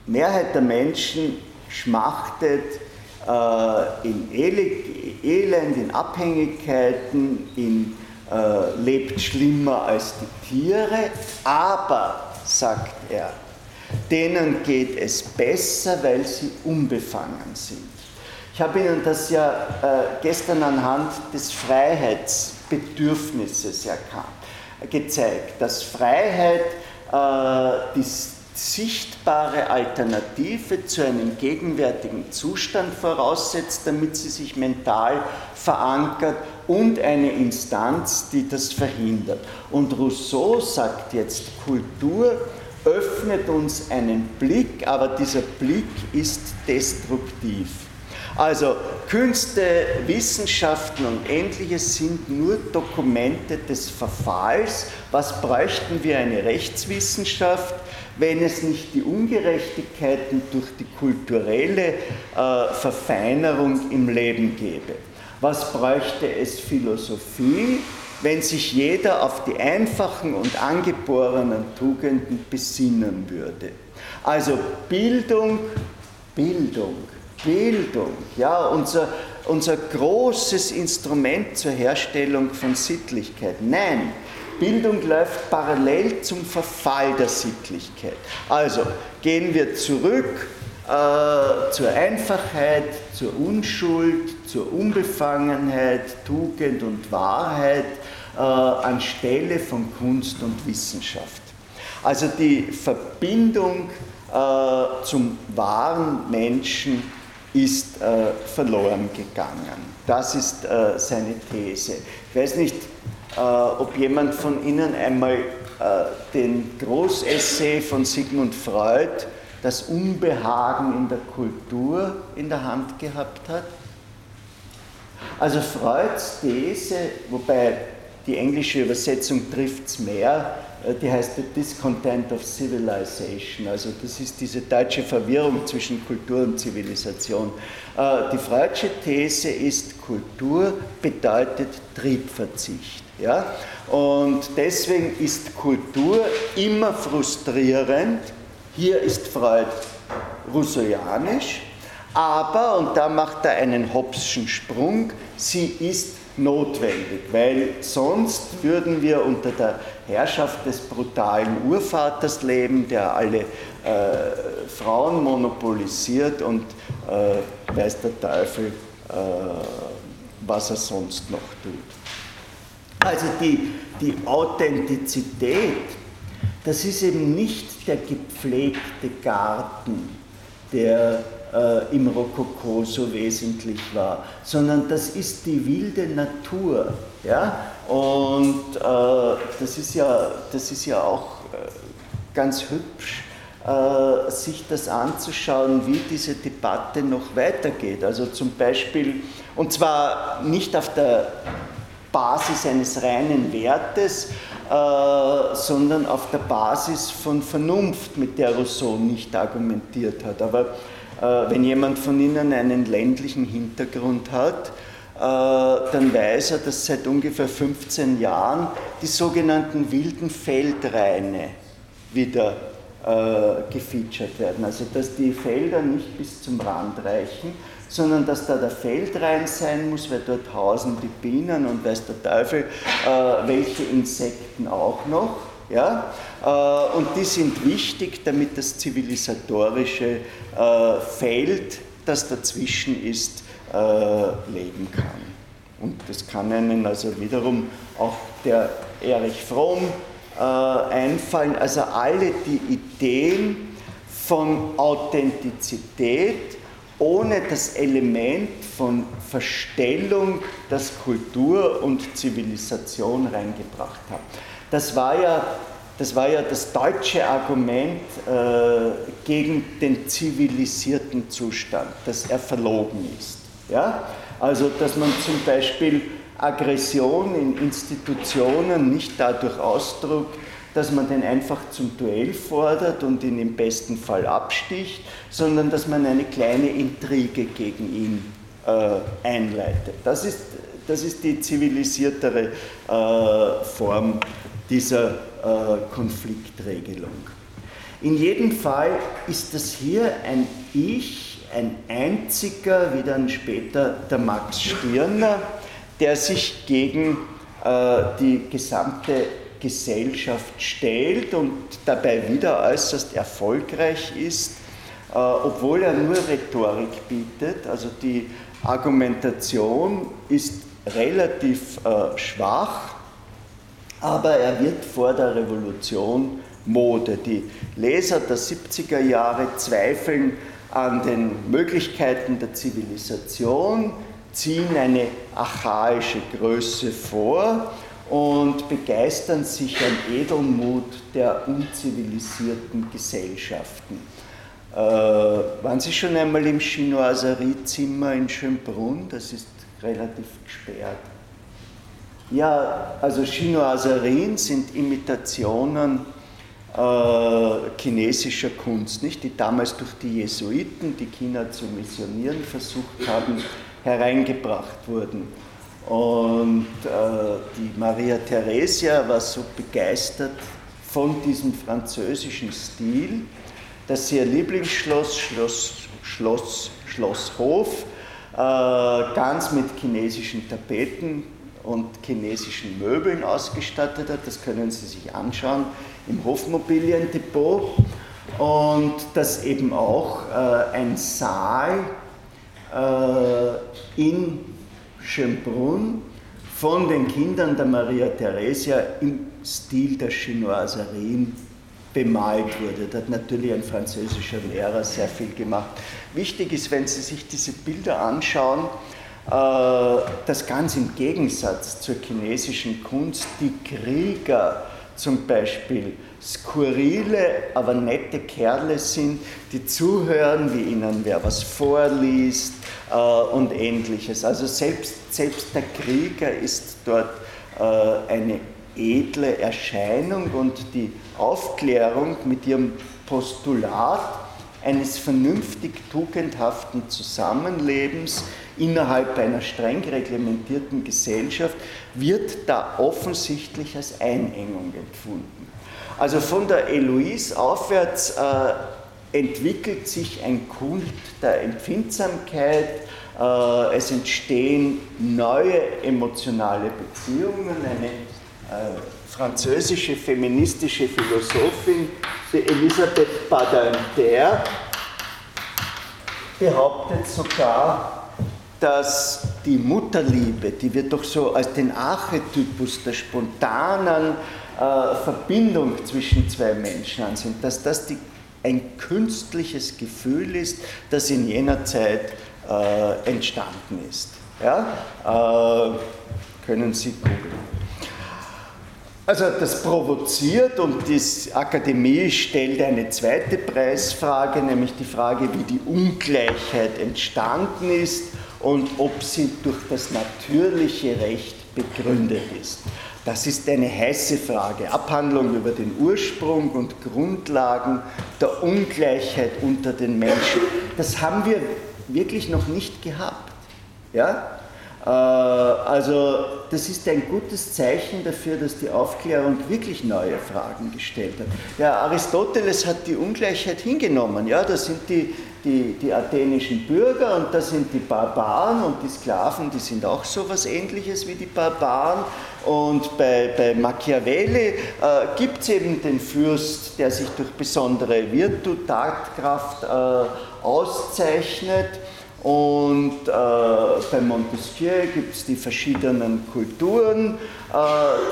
S1: Mehrheit der Menschen schmachtet äh, in Elend, in Abhängigkeiten, in, äh, lebt schlimmer als die Tiere, aber, sagt er, denen geht es besser, weil sie unbefangen sind. Ich habe Ihnen das ja äh, gestern anhand des Freiheitsbedürfnisses erkannt gezeigt, dass Freiheit äh, die sichtbare Alternative zu einem gegenwärtigen Zustand voraussetzt, damit sie sich mental verankert und eine Instanz, die das verhindert. Und Rousseau sagt jetzt, Kultur öffnet uns einen Blick, aber dieser Blick ist destruktiv. Also Künste, Wissenschaften und ähnliches sind nur Dokumente des Verfalls. Was bräuchten wir eine Rechtswissenschaft, wenn es nicht die Ungerechtigkeiten durch die kulturelle äh, Verfeinerung im Leben gäbe? Was bräuchte es Philosophie, wenn sich jeder auf die einfachen und angeborenen Tugenden besinnen würde. Also Bildung, Bildung, Bildung, ja, unser, unser großes Instrument zur Herstellung von Sittlichkeit. Nein, Bildung läuft parallel zum Verfall der Sittlichkeit. Also gehen wir zurück äh, zur Einfachheit, zur Unschuld, zur Unbefangenheit, Tugend und Wahrheit äh, anstelle von Kunst und Wissenschaft. Also die Verbindung äh, zum wahren Menschen ist äh, verloren gegangen. Das ist äh, seine These. Ich weiß nicht, äh, ob jemand von Ihnen einmal äh, den Großessay von Sigmund Freud, Das Unbehagen in der Kultur, in der Hand gehabt hat. Also Freuds These, wobei die englische Übersetzung trifft es mehr, die heißt The Discontent of Civilization. Also das ist diese deutsche Verwirrung zwischen Kultur und Zivilisation. Äh, die Freudsche These ist, Kultur bedeutet Triebverzicht. Ja? Und deswegen ist Kultur immer frustrierend. Hier ist Freud russoianisch, aber, und da macht er einen Hobschen Sprung, sie ist notwendig, weil sonst würden wir unter der Herrschaft des brutalen Urvaters leben, der alle äh, Frauen monopolisiert und äh, weiß der Teufel, äh, was er sonst noch tut. Also die, die Authentizität, das ist eben nicht der gepflegte Garten, der äh, im Rokoko so wesentlich war, sondern das ist die wilde Natur. Ja? Und äh, das, ist ja, das ist ja auch äh, ganz hübsch, äh, sich das anzuschauen, wie diese Debatte noch weitergeht. Also zum Beispiel, und zwar nicht auf der Basis eines reinen Wertes, äh, sondern auf der Basis von Vernunft, mit der Rousseau nicht argumentiert hat. Aber wenn jemand von Ihnen einen ländlichen Hintergrund hat, äh, dann weiß er, dass seit ungefähr 15 Jahren die sogenannten wilden Feldreine wieder äh, gefeatured werden. Also dass die Felder nicht bis zum Rand reichen, sondern dass da der Feldrein sein muss, weil dort hausen die Bienen und weiß der Teufel, welche Insekten auch noch. Ja? Äh, und die sind wichtig, damit das zivilisatorische äh, Feld, das dazwischen ist, äh, leben kann. Und das kann einen also wiederum auch der Erich Fromm einfallen, also alle die Ideen von Authentizität ohne das Element von Verstellung, das Kultur und Zivilisation reingebracht haben. Das war ja das, war ja das deutsche Argument äh, gegen den zivilisierten Zustand, dass er verlogen ist. Ja? Also, dass man zum Beispiel Aggression in Institutionen nicht dadurch ausdrückt, dass man den einfach zum Duell fordert und ihn im besten Fall absticht, sondern dass man eine kleine Intrige gegen ihn äh, einleitet. Das ist, das ist die zivilisiertere äh, Form dieser äh, Konfliktregelung. In jedem Fall ist das hier ein Ich, ein einziger, wie dann später der Max Stirner, der sich gegen äh, die gesamte Gesellschaft stellt und dabei wieder äußerst erfolgreich ist, äh, obwohl er nur Rhetorik bietet. Also die Argumentation ist relativ äh, schwach aber er wird vor der Revolution Mode. Die Leser der 70er Jahre zweifeln an den Möglichkeiten der Zivilisation, ziehen eine archaische Größe vor und begeistern sich an Edelmut der unzivilisierten Gesellschaften. Äh, waren Sie schon einmal im Chinoiseriezimmer in Schönbrunn? Das ist relativ gesperrt. Ja, also Chinoiserien sind Imitationen äh, chinesischer Kunst, nicht? die damals durch die Jesuiten, die China zu missionieren versucht haben, hereingebracht wurden. Und äh, die Maria Theresia war so begeistert von diesem französischen Stil, dass sie ihr Lieblingsschloss, Schloss, Schloss, Schlosshof, äh, ganz mit chinesischen Tapeten und chinesischen Möbeln ausgestattet hat. Das können Sie sich anschauen im Hofmobiliendepot. Und dass eben auch äh, ein Saal äh, in Schönbrunn von den Kindern der Maria Theresia im Stil der Chinoiserien bemalt wurde. Da hat natürlich ein französischer Lehrer sehr viel gemacht. Wichtig ist, wenn Sie sich diese Bilder anschauen, äh, dass ganz im Gegensatz zur chinesischen Kunst die Krieger zum Beispiel skurrile, aber nette Kerle sind, die zuhören, wie ihnen wer was vorliest äh, und ähnliches. Also selbst, selbst der Krieger ist dort äh, eine edle Erscheinung und die Aufklärung mit ihrem Postulat eines vernünftig tugendhaften Zusammenlebens innerhalb einer streng reglementierten Gesellschaft wird da offensichtlich als Einengung empfunden. Also von der Eloise aufwärts äh, entwickelt sich ein Kult der Empfindsamkeit, äh, es entstehen neue emotionale Beziehungen, eine äh, französische feministische Philosophin, Elisabeth Badinter, behauptet sogar, dass die Mutterliebe, die wir doch so als den Archetypus der spontanen äh, Verbindung zwischen zwei Menschen ansehen, dass das die, ein künstliches Gefühl ist, das in jener Zeit äh, entstanden ist. Ja? Äh, können Sie googeln. Also das provoziert und die Akademie stellt eine zweite Preisfrage, nämlich die Frage, wie die Ungleichheit entstanden ist und ob sie durch das natürliche Recht begründet ist. Das ist eine heiße Frage. Abhandlung über den Ursprung und Grundlagen der Ungleichheit unter den Menschen. Das haben wir wirklich noch nicht gehabt. Ja? Äh, also das ist ein gutes Zeichen dafür, dass die Aufklärung wirklich neue Fragen gestellt hat. Ja, Aristoteles hat die Ungleichheit hingenommen. Ja, das sind die, die, die athenischen Bürger und das sind die Barbaren und die Sklaven, die sind auch so etwas ähnliches wie die Barbaren. Und bei, bei Machiavelli äh, gibt es eben den Fürst, der sich durch besondere Virtut, Tatkraft äh, auszeichnet. Und äh, bei Montesquieu gibt es die verschiedenen Kulturen, äh,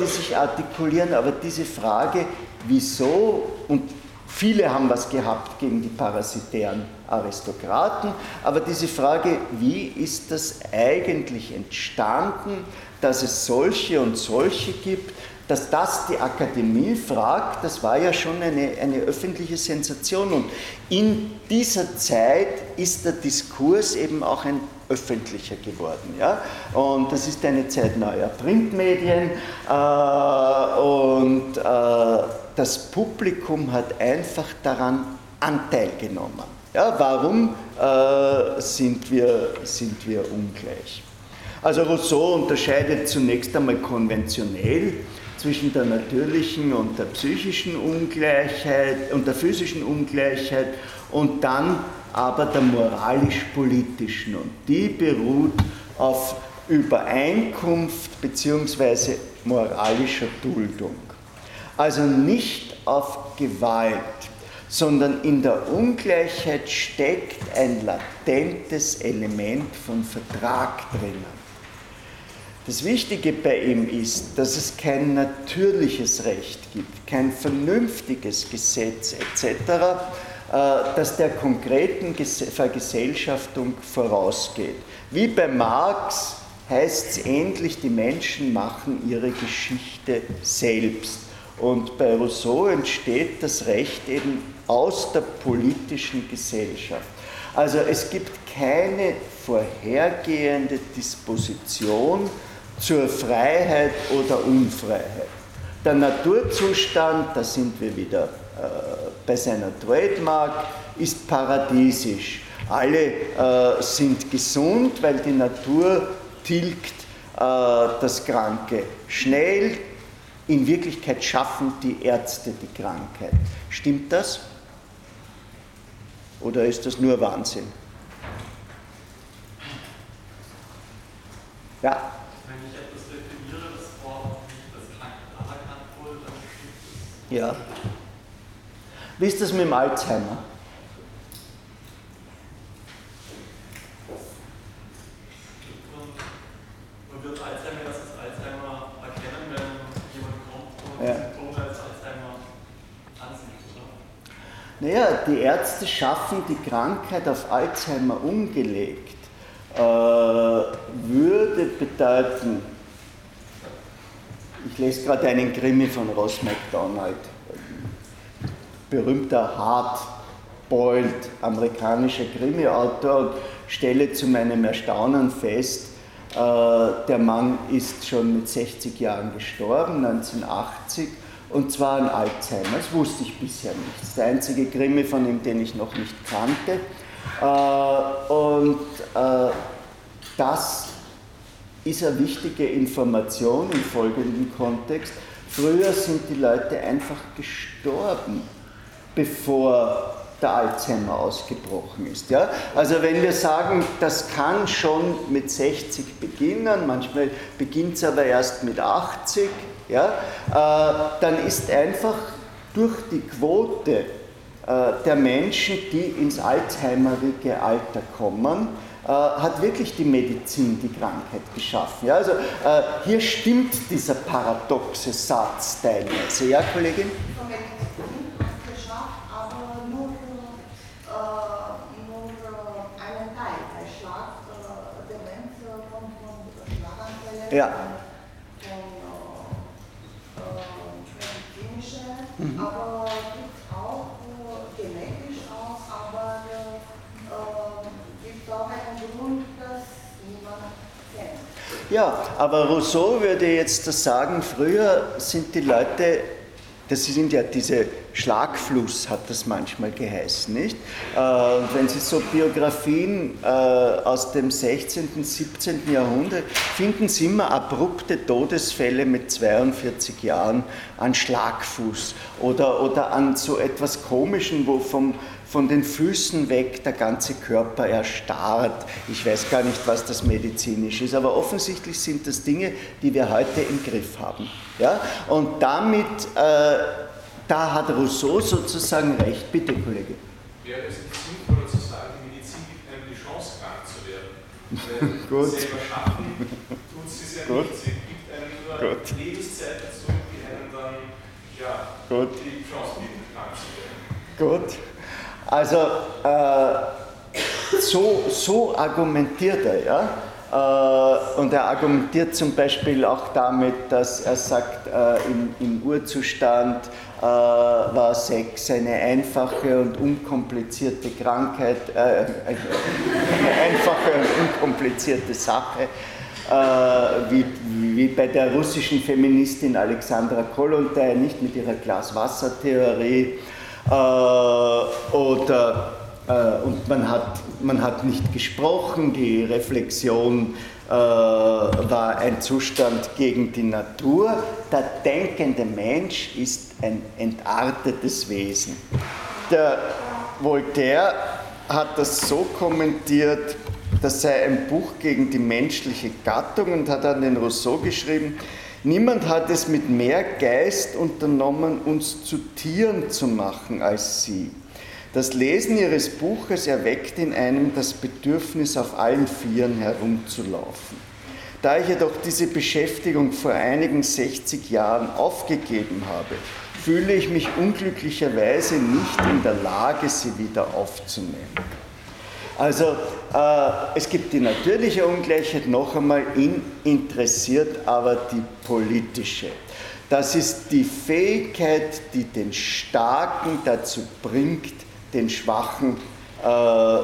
S1: die sich artikulieren, aber diese Frage, wieso, und viele haben was gehabt gegen die parasitären Aristokraten, aber diese Frage, wie ist das eigentlich entstanden, dass es solche und solche gibt, dass das die Akademie fragt, das war ja schon eine, eine öffentliche Sensation. Und in dieser Zeit ist der Diskurs eben auch ein öffentlicher geworden. Ja? Und das ist eine Zeit neuer Printmedien äh, und äh, das Publikum hat einfach daran Anteil genommen. Ja, warum äh, sind, wir, sind wir ungleich? Also Rousseau unterscheidet zunächst einmal konventionell zwischen der natürlichen und der psychischen Ungleichheit und der physischen Ungleichheit und dann aber der moralisch-politischen. Und die beruht auf Übereinkunft bzw. moralischer Duldung. Also nicht auf Gewalt, sondern in der Ungleichheit steckt ein latentes Element von Vertrag drinnen. Das Wichtige bei ihm ist, dass es kein natürliches Recht gibt, kein vernünftiges Gesetz etc., äh, das der konkreten Vergesellschaftung vorausgeht. Wie bei Marx heißt es ähnlich, die Menschen machen ihre Geschichte selbst. Und bei Rousseau entsteht das Recht eben aus der politischen Gesellschaft. Also es gibt keine vorhergehende Disposition, zur Freiheit oder Unfreiheit. Der Naturzustand, da sind wir wieder äh, bei seiner Trademark, ist paradiesisch. Alle äh, sind gesund, weil die Natur tilgt das Kranke schnell. In Wirklichkeit schaffen die Ärzte die Krankheit. Stimmt das? Oder ist das nur Wahnsinn? Ja.
S3: Wenn ich etwas definiere, das Wort krank anerkannt wurde, dann stimmt
S1: es. Ja. Wie ist das mit dem Alzheimer?
S3: Man wird Alzheimer, das ist Alzheimer erkennen, wenn jemand kommt und
S1: ja.
S3: Symptome als Alzheimer ansieht, oder?
S1: Naja, die Ärzte schaffen die Krankheit auf Alzheimer umgelegt, äh, würde bedeuten, ich lese gerade einen Krimi von Ross MacDonald, berühmter Hard-Boiled amerikanischer Krimi-Autor. Und stelle zu meinem Erstaunen fest, äh, der Mann ist schon mit 60 Jahren gestorben, 1980, und zwar an Alzheimer. Das wusste ich bisher nicht. Das ist der einzige Krimi von ihm, den ich noch nicht kannte. Äh, und äh, das ist eine wichtige Information im folgenden Kontext. Früher sind die Leute einfach gestorben bevor der Alzheimer ausgebrochen ist. Ja? Also wenn wir sagen, das kann schon mit 60 beginnen, manchmal beginnt es aber erst mit 80, ja? Äh, dann ist einfach durch die Quote äh, der Menschen, die ins Alzheimerige Alter kommen, äh, hat wirklich die Medizin die Krankheit geschaffen. Ja? Also hier stimmt dieser paradoxe Satz teilweise. Ja, Kollegin? Ja.
S2: Von äh, mhm. aber gibt auch genetisch auch, aber äh, gibt auch einen Grund, dass niemand kennt.
S1: Ja, aber Rousseau würde jetzt sagen, früher sind die Leute das sind ja diese Schlagfluss, hat das manchmal geheißen, nicht? Äh, wenn Sie so Biografien äh, aus dem 16., 17. Jahrhundert finden Sie immer abrupte Todesfälle mit 42 Jahren an Schlagfuß oder, oder an so etwas Komischen, wo vom, von den Füßen weg der ganze Körper erstarrt. Ich weiß gar nicht, was das medizinisch ist, aber offensichtlich sind das Dinge, die wir heute im Griff haben. Ja? Und damit, äh, da hat Rousseau sozusagen recht. Bitte, Kollege.
S4: Wäre es nicht sinnvoller zu sagen, die Medizin gibt einem die Chance, krank zu werden?
S1: Gut.
S4: selber schaffen tut sie ja
S1: Gut.
S4: nicht. Sie gibt einem nur
S1: Gut.
S4: Lebenszeit dazu, die einem dann ja,
S1: Gut.
S4: die Chance bietet, krank zu werden.
S1: Gut. Also äh, so, so argumentiert er, ja. Äh, und er argumentiert zum Beispiel auch damit, dass er sagt, äh, im, im Urzustand äh, war Sex eine einfache und unkomplizierte Krankheit, äh, eine einfache und unkomplizierte Sache. Äh, wie, wie bei der russischen Feministin Alexandra Kollontai, nicht mit ihrer Glaswassertheorie, oder, äh, und man hat, man hat nicht gesprochen, die Reflexion äh, war ein Zustand gegen die Natur. Der denkende Mensch ist ein entartetes Wesen. Der Voltaire hat das so kommentiert, das sei ein Buch gegen die menschliche Gattung und hat an den Rousseau geschrieben, Niemand hat es mit mehr Geist unternommen, uns zu Tieren zu machen als Sie. Das Lesen Ihres Buches erweckt in einem das Bedürfnis, auf allen Vieren herumzulaufen. Da ich jedoch diese Beschäftigung vor einigen 60 Jahren aufgegeben habe, fühle ich mich unglücklicherweise nicht in der Lage, sie wieder aufzunehmen. Also äh, es gibt die natürliche Ungleichheit, noch einmal, ihn interessiert aber die politische. Das ist die Fähigkeit, die den Starken dazu bringt, den Schwachen äh,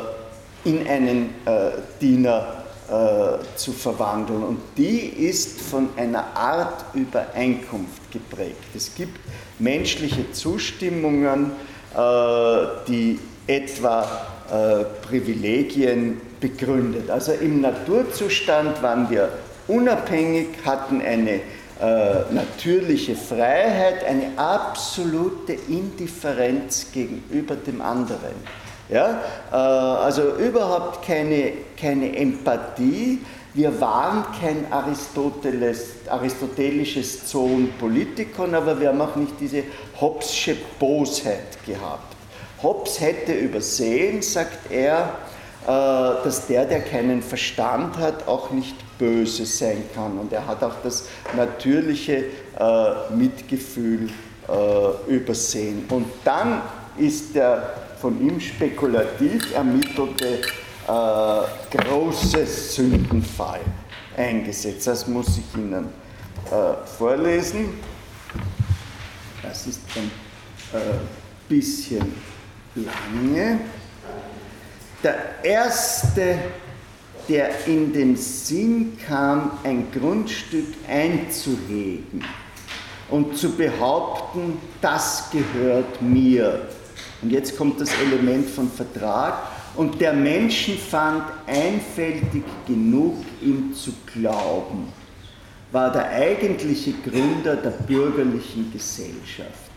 S1: in einen äh, Diener äh, zu verwandeln. Und die ist von einer Art Übereinkunft geprägt. Es gibt menschliche Zustimmungen, äh, die etwa äh, Privilegien begründet. Also im Naturzustand waren wir unabhängig, hatten eine äh, natürliche Freiheit, eine absolute Indifferenz gegenüber dem anderen. Ja? Äh, also überhaupt keine, keine Empathie. Wir waren kein aristotelisches Zoon Politikon, aber wir haben auch nicht diese Hobbesche Bosheit gehabt. Hobbes hätte übersehen, sagt er, äh, dass der, der keinen Verstand hat, auch nicht böse sein kann. Und er hat auch das natürliche äh, Mitgefühl äh, übersehen. Und dann ist der von ihm spekulativ ermittelte große Sündenfall eingesetzt. Das muss ich Ihnen vorlesen. Das ist ein bisschen lange. Der erste, der in den Sinn kam, ein Grundstück einzuhegen und zu behaupten, das gehört mir. Und jetzt kommt das Element von Vertrag. Und der Menschen fand einfältig genug, ihm zu glauben, war der eigentliche Gründer der bürgerlichen Gesellschaft.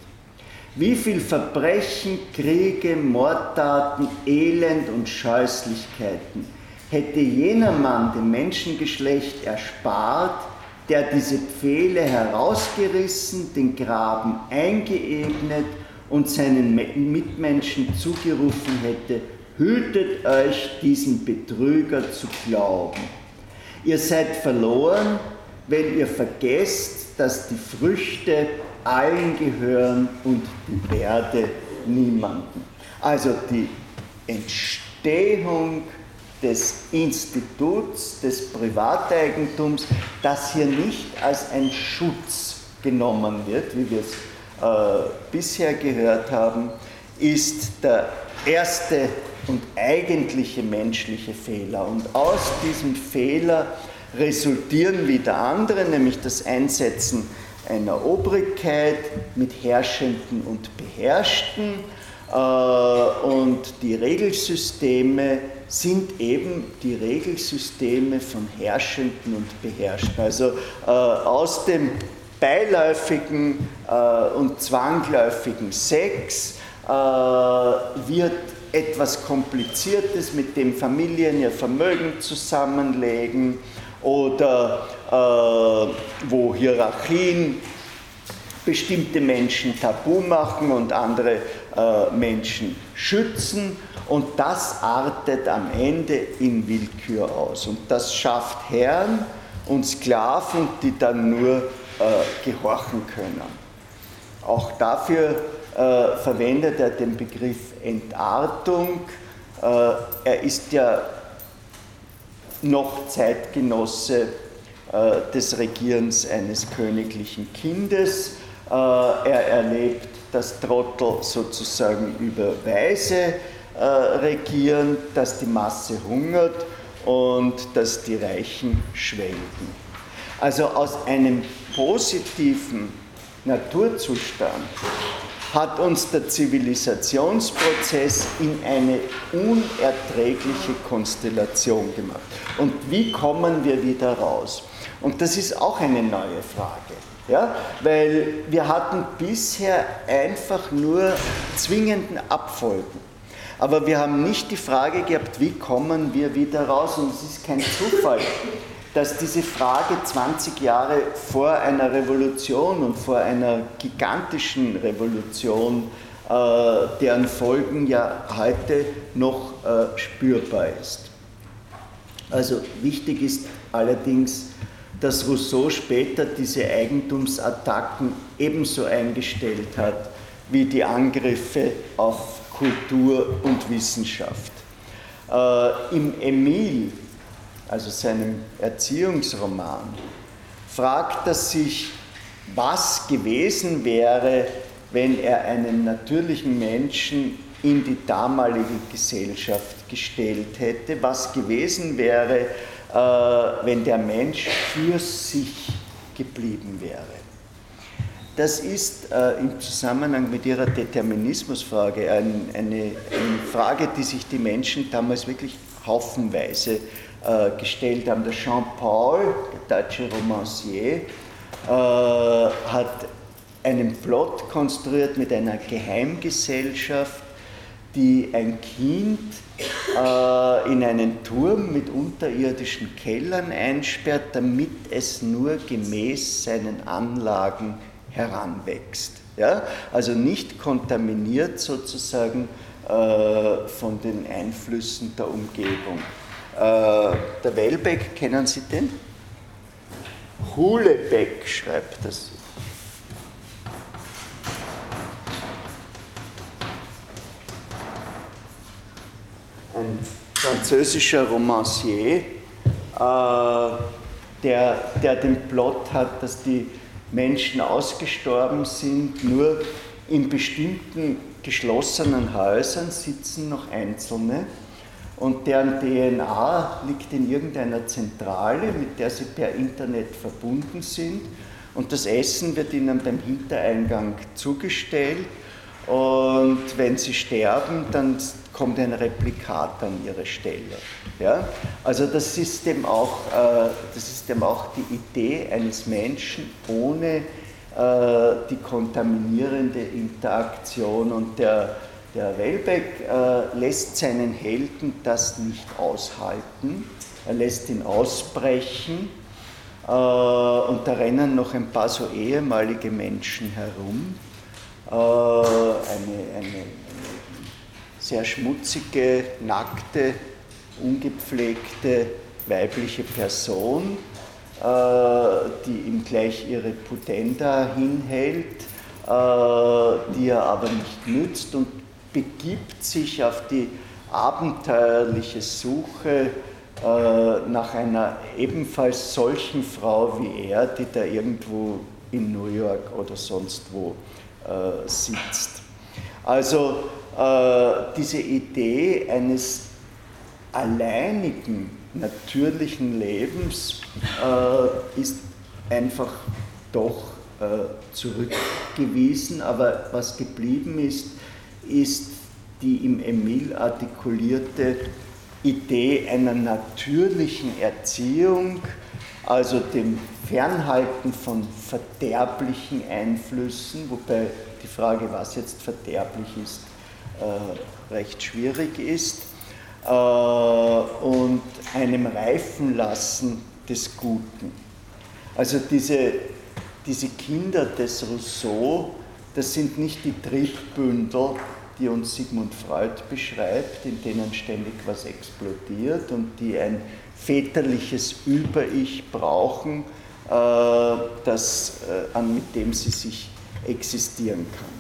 S1: Wie viel Verbrechen, Kriege, Mordtaten, Elend und Scheußlichkeiten hätte jener Mann dem Menschengeschlecht erspart, der diese Pfähle herausgerissen, den Graben eingeebnet und seinen Mitmenschen zugerufen hätte, hütet euch, diesen Betrüger zu glauben. Ihr seid verloren, wenn ihr vergesst, dass die Früchte allen gehören und die Werde niemanden. Also die Entstehung des Instituts des Privateigentums, das hier nicht als ein Schutz genommen wird, wie wir es äh, bisher gehört haben, ist der erste und eigentliche menschliche Fehler. Und aus diesem Fehler resultieren wieder andere, nämlich das Einsetzen einer Obrigkeit mit Herrschenden und Beherrschten. Äh, und die Regelsysteme sind eben die Regelsysteme von Herrschenden und Beherrschten. Also äh, aus dem beiläufigen äh, und zwangläufigen Sex wird etwas Kompliziertes, mit dem Familien ihr Vermögen zusammenlegen oder wo Hierarchien bestimmte Menschen tabu machen und andere äh, Menschen schützen. Und das artet am Ende in Willkür aus. Und das schafft Herren und Sklaven, die dann nur äh, gehorchen können. Auch dafür äh, verwendet er den Begriff Entartung. Äh, er ist ja noch Zeitgenosse äh, des Regierens eines königlichen Kindes. Äh, er erlebt dass Trottel sozusagen über Weise äh, regieren, dass die Masse hungert und dass die Reichen schwelgen. Also aus einem positiven Naturzustand hat uns der Zivilisationsprozess in eine unerträgliche Konstellation gemacht. Und wie kommen wir wieder raus? Und das ist auch eine neue Frage. Ja? Weil wir hatten bisher einfach nur zwingenden Abfolgen. Aber wir haben nicht die Frage gehabt, wie kommen wir wieder raus? Und es ist kein Zufall, dass diese Frage 20 Jahre vor einer Revolution und vor einer gigantischen Revolution, äh, deren Folgen ja heute noch äh, spürbar ist. Also wichtig ist allerdings, dass Rousseau später diese Eigentumsattacken ebenso eingestellt hat wie die Angriffe auf Kultur und Wissenschaft. Äh, Im Emile also seinem Erziehungsroman, fragt er sich, was gewesen wäre, wenn er einen natürlichen Menschen in die damalige Gesellschaft gestellt hätte, was gewesen wäre, wenn der Mensch für sich geblieben wäre. Das ist äh, im Zusammenhang mit Ihrer Determinismusfrage ein, eine, eine, Frage, die sich die Menschen damals wirklich haufenweise äh, gestellt haben. Der Jean Paul, der deutsche Romancier, äh, hat einen Plot konstruiert mit einer Geheimgesellschaft, die ein Kind äh, in einen Turm mit unterirdischen Kellern einsperrt, damit es nur gemäß seinen Anlagen heranwächst. Ja? Also nicht kontaminiert sozusagen äh, von den Einflüssen der Umgebung. Äh, der Wellbeck, kennen Sie den? Hulebeck schreibt das. Französischer Romancier, äh, der, der den Plot hat, dass die Menschen ausgestorben sind, nur in bestimmten geschlossenen Häusern sitzen noch Einzelne und deren DNA liegt in irgendeiner Zentrale, mit der sie per Internet verbunden sind. Und das Essen wird ihnen beim Hintereingang zugestellt. Und wenn sie sterben, dann kommt ein Replikat an ihre Stelle. Ja? Also das ist, eben auch, äh, das ist eben auch die Idee eines Menschen ohne äh, die kontaminierende Interaktion und der, der Wellbeck äh, lässt seinen Helden das nicht aushalten, er lässt ihn ausbrechen und da rennen noch ein paar so ehemalige Menschen herum, eine, eine sehr schmutzige, nackte, ungepflegte weibliche Person, äh, die ihm gleich ihre Pudenda hinhält, äh, die er aber nicht nützt und begibt sich auf die abenteuerliche Suche äh, nach einer ebenfalls solchen Frau wie er, die da irgendwo in New York oder sonst wo sitzt. Also diese Idee eines alleinigen, natürlichen Lebens äh, ist einfach doch äh, zurückgewiesen, aber was geblieben ist, ist die im Emil artikulierte Idee einer natürlichen Erziehung, also dem Fernhalten von verderblichen Einflüssen, wobei die Frage, was jetzt verderblich ist, äh, recht schwierig ist äh, und einem Reifenlassen des Guten. Also diese, diese Kinder des Rousseau, das sind nicht die Triebbündel, die uns Sigmund Freud beschreibt, in denen ständig was explodiert und die ein väterliches Über-Ich brauchen, äh, das, mit dem sie sich existieren kann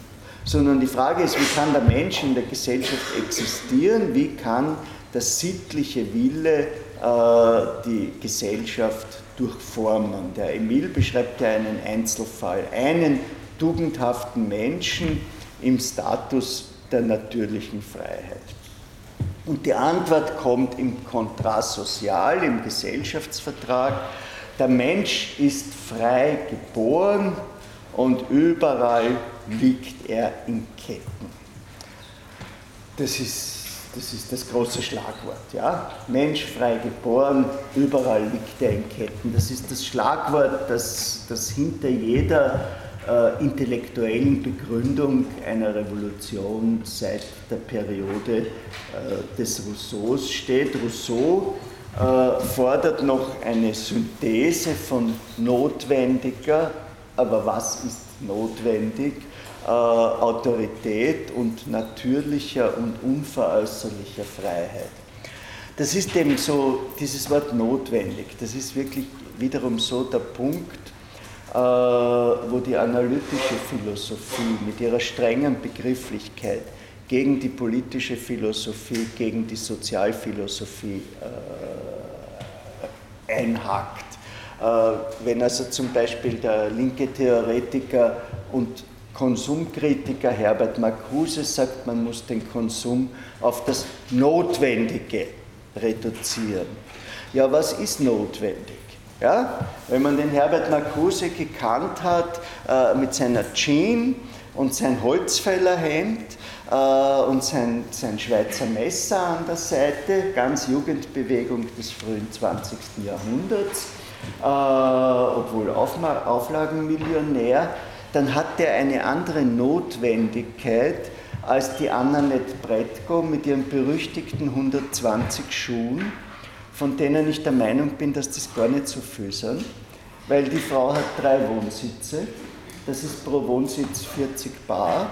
S1: sondern die Frage ist, wie kann der Mensch in der Gesellschaft existieren, wie kann der sittliche Wille äh, die Gesellschaft durchformen. Der Emil beschreibt ja einen Einzelfall, einen tugendhaften Menschen im Status der natürlichen Freiheit. Und die Antwort kommt im Kontrast sozial, im Gesellschaftsvertrag. Der Mensch ist frei geboren und überall liegt er in Ketten. Das ist das, ist das große Schlagwort. Ja? Mensch frei geboren, überall liegt er in Ketten. Das ist das Schlagwort, das, das hinter jeder äh, intellektuellen Begründung einer Revolution seit der Periode äh, des Rousseaus steht. Rousseau äh, fordert noch eine Synthese von notwendiger, aber was ist notwendig? Äh, Autorität und natürlicher und unveräußerlicher Freiheit. Das ist eben so, dieses Wort notwendig, das ist wirklich wiederum so der Punkt, äh, wo die analytische Philosophie mit ihrer strengen Begrifflichkeit gegen die politische Philosophie, gegen die Sozialphilosophie äh, einhakt. Wenn also zum Beispiel der linke Theoretiker und Konsumkritiker Herbert Marcuse sagt, man muss den Konsum auf das Notwendige reduzieren. Ja, was ist notwendig? Ja, wenn man den Herbert Marcuse gekannt hat äh, mit seiner Jean, und sein Holzfällerhemd äh, und sein, sein Schweizer Messer an der Seite, ganz Jugendbewegung des frühen 20. Jahrhunderts, äh, obwohl Aufma Auflagenmillionär, dann hat er eine andere Notwendigkeit als die Annanette Bretko mit ihren berüchtigten 120 Schuhen, von denen ich der Meinung bin, dass das gar nicht so viel sind, weil die Frau hat drei Wohnsitze, das ist pro Wohnsitz 40 Bar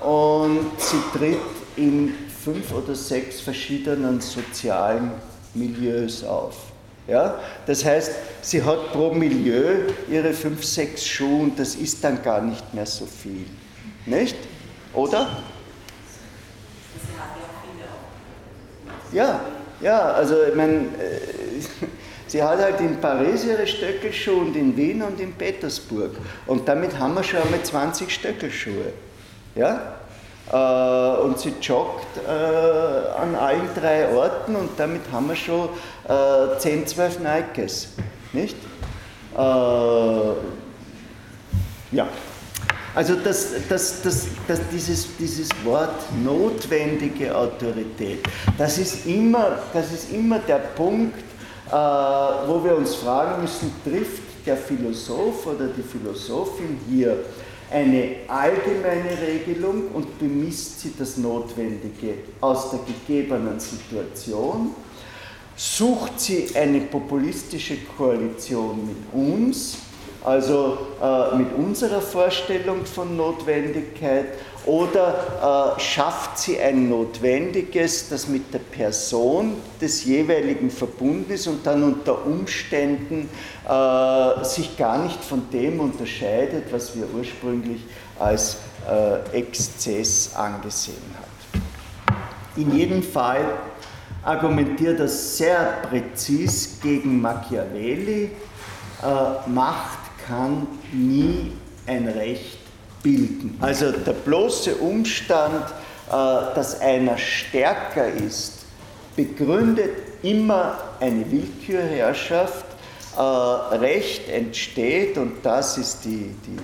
S1: und sie tritt in fünf oder sechs verschiedenen sozialen Milieus auf. Ja? Das heißt, sie hat pro Milieu ihre fünf, sechs Schuhe und das ist dann gar nicht mehr so viel. Nicht? Oder? Ja, ja, also ich meine, äh, sie hat halt in Paris ihre Stöckelschuhe und in Wien und in Petersburg. Und damit haben wir schon einmal 20 Stöckelschuhe. Ja? Äh, und sie joggt äh, an allen drei Orten und damit haben wir schon äh, 10, 12 Nikes. Nicht? Äh, ja. Also das, das, das, das, dieses, dieses Wort notwendige Autorität, das ist immer, das ist immer der Punkt, äh, wo wir uns fragen müssen, trifft der Philosoph oder die Philosophin hier eine allgemeine Regelung und bemisst sie das Notwendige aus der gegebenen Situation, sucht sie eine populistische Koalition mit uns, also äh, mit unserer Vorstellung von Notwendigkeit oder äh, schafft sie ein Notwendiges, das mit der Person des jeweiligen verbunden ist und dann unter Umständen äh, sich gar nicht von dem unterscheidet, was wir ursprünglich als äh, Exzess angesehen haben. In jedem Fall argumentiert er sehr präzis gegen Machiavelli, äh, Macht kann nie ein Recht bilden. Also der bloße Umstand, äh, dass einer stärker ist, begründet immer eine Willkürherrschaft. Äh, Recht entsteht, und das ist die, die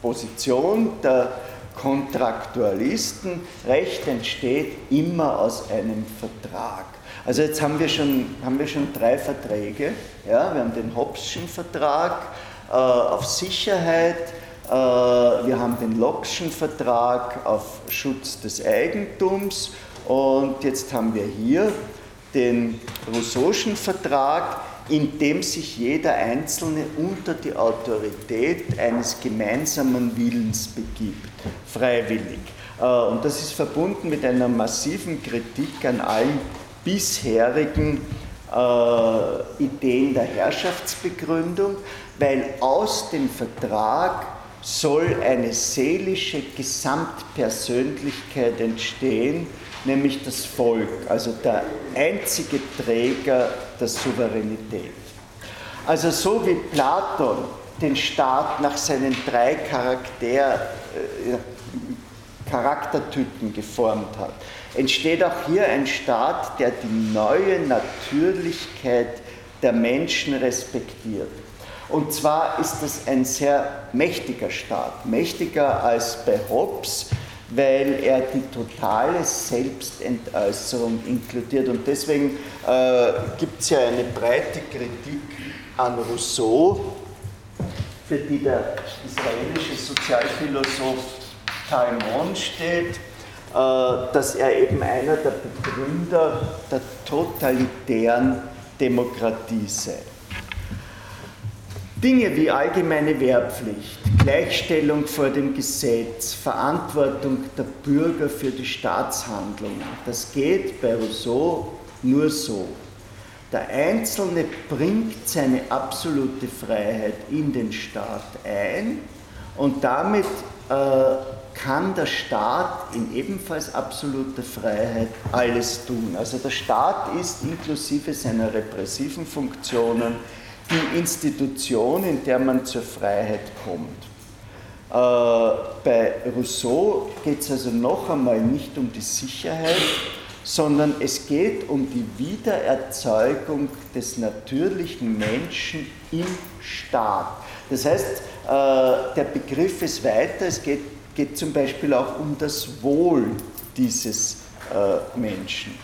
S1: Position der Kontraktualisten, Recht entsteht immer aus einem Vertrag. Also jetzt haben wir schon, haben wir schon drei Verträge. Ja? Wir haben den Hobbesschen Vertrag äh, auf Sicherheit, äh, wir haben den Lockschen Vertrag auf Schutz des Eigentums und jetzt haben wir hier den Rousseau'schen Vertrag, in dem sich jeder Einzelne unter die Autorität eines gemeinsamen Willens begibt, freiwillig. Äh, und das ist verbunden mit einer massiven Kritik an allen bisherigen äh, Ideen der Herrschaftsbegründung, weil aus dem Vertrag soll eine seelische Gesamtpersönlichkeit entstehen, nämlich das Volk, also der einzige Träger der Souveränität. Also so wie Platon den Staat nach seinen drei Charakter, äh, Charaktertypen geformt hat, entsteht auch hier ein Staat, der die neue Natürlichkeit der Menschen respektiert. Und zwar ist das ein sehr mächtiger Staat, mächtiger als bei Hobbes, weil er die totale Selbstentäußerung inkludiert. Und deswegen äh, gibt es ja eine breite Kritik an Rousseau, für die der israelische Sozialphilosoph Talmon steht äh, dass er eben einer der Begründer der totalitären Demokratie sei. Dinge wie allgemeine Wehrpflicht, Gleichstellung vor dem Gesetz, Verantwortung der Bürger für die Staatshandlungen, das geht bei Rousseau nur so. Der Einzelne bringt seine absolute Freiheit in den Staat ein und damit äh, kann der Staat in ebenfalls absoluter Freiheit alles tun. Also der Staat ist inklusive seiner repressiven Funktionen die Institution, in der man zur Freiheit kommt. Äh, bei Rousseau geht es also noch einmal nicht um die Sicherheit, sondern es geht um die Wiedererzeugung des natürlichen Menschen im Staat. Das heißt, äh, der Begriff ist weiter, es geht, geht zum Beispiel auch um das Wohl dieses äh, Menschen.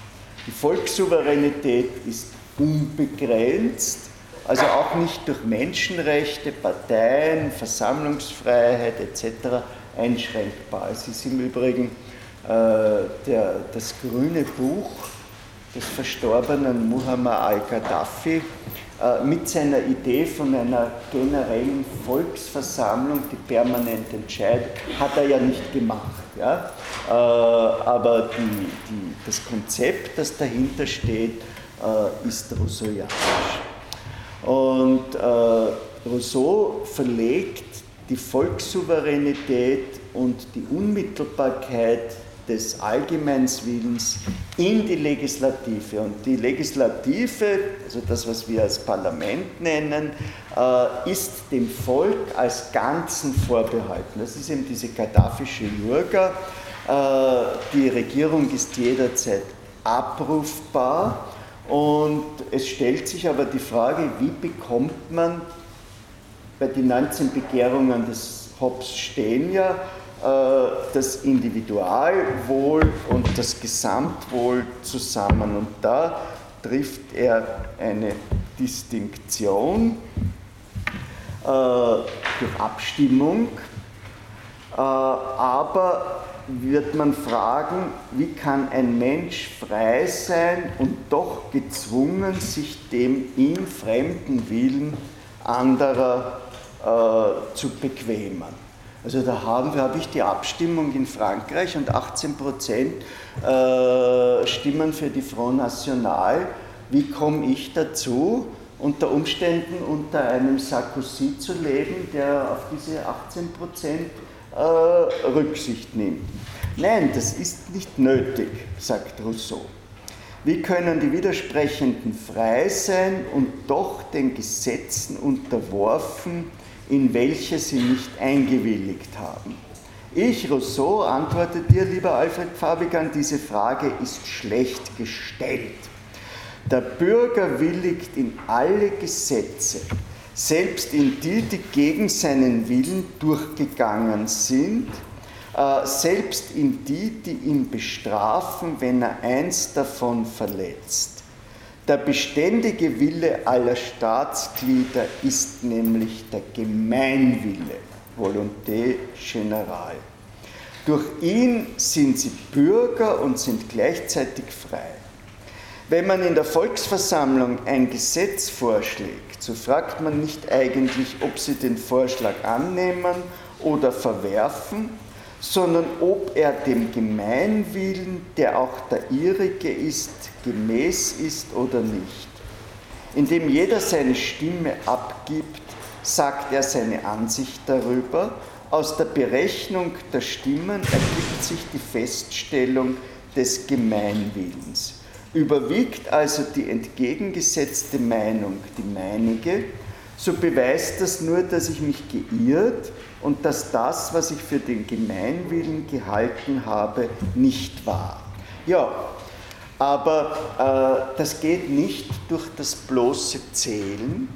S1: Die Volkssouveränität ist unbegrenzt, also auch nicht durch Menschenrechte, Parteien, Versammlungsfreiheit etc. einschränkbar. Es ist im Übrigen äh, der, das grüne Buch des verstorbenen Muhammad al-Gaddafi äh, mit seiner Idee von einer generellen Volksversammlung, die permanent entscheidet, hat er ja nicht gemacht. Ja? Äh, aber die, die, das Konzept, das dahinter steht, ist rousseauianisch. Und Rousseau verlegt die Volkssouveränität und die Unmittelbarkeit des Allgemeinswillens in die Legislative. Und die Legislative, also das, was wir als Parlament nennen, äh, ist dem Volk als Ganzen vorbehalten. Das ist eben diese gaddafische Jurga. Äh, die Regierung ist jederzeit abrufbar. Und es stellt sich aber die Frage, wie bekommt man bei den 19 Begehrungen des Hobbes stehen ja, äh, das Individualwohl und das Gesamtwohl zusammen. Und da trifft er eine Distinktion äh, durch Abstimmung, äh, aber wird man fragen, wie kann ein Mensch frei sein und doch gezwungen, sich dem ihm fremden Willen anderer äh, zu bequemen. Also da haben wir, habe ich die Abstimmung in Frankreich und 18 Prozent äh, stimmen für die Front National. Wie komme ich dazu, unter Umständen unter einem Sarkozy zu leben, der auf diese 18 Prozent Rücksicht nimmt? Nein, das ist nicht nötig, sagt Rousseau. Wie können die Widersprechenden frei sein und doch den Gesetzen unterworfen, in welche sie nicht eingewilligt haben. Ich, Rousseau, antworte dir, lieber Alfred Fabigan, diese Frage ist schlecht gestellt. Der Bürger willigt in alle Gesetze, selbst in die, die gegen seinen Willen durchgegangen sind, äh, selbst in die, die ihn bestrafen, wenn er eins davon verletzt. Der beständige Wille aller Staatsglieder ist nämlich der Gemeinwille, Volonté générale. Durch ihn sind sie Bürger und sind gleichzeitig frei. Wenn man in der Volksversammlung ein Gesetz vorschlägt, so fragt man nicht eigentlich, ob sie den Vorschlag annehmen oder verwerfen, sondern ob er dem Gemeinwillen, der auch der ihrige ist, gemäß ist oder nicht. Indem jeder seine Stimme abgibt, sagt er seine Ansicht darüber. Aus der Berechnung der Stimmen ergibt sich die Feststellung des Gemeinwillens. Überwiegt also die entgegengesetzte Meinung die meinige, so beweist das nur, dass ich mich geirrt und dass das, was ich für den Gemeinwillen gehalten habe, nicht war. Ja, aber äh, das geht nicht durch das bloße Zählen,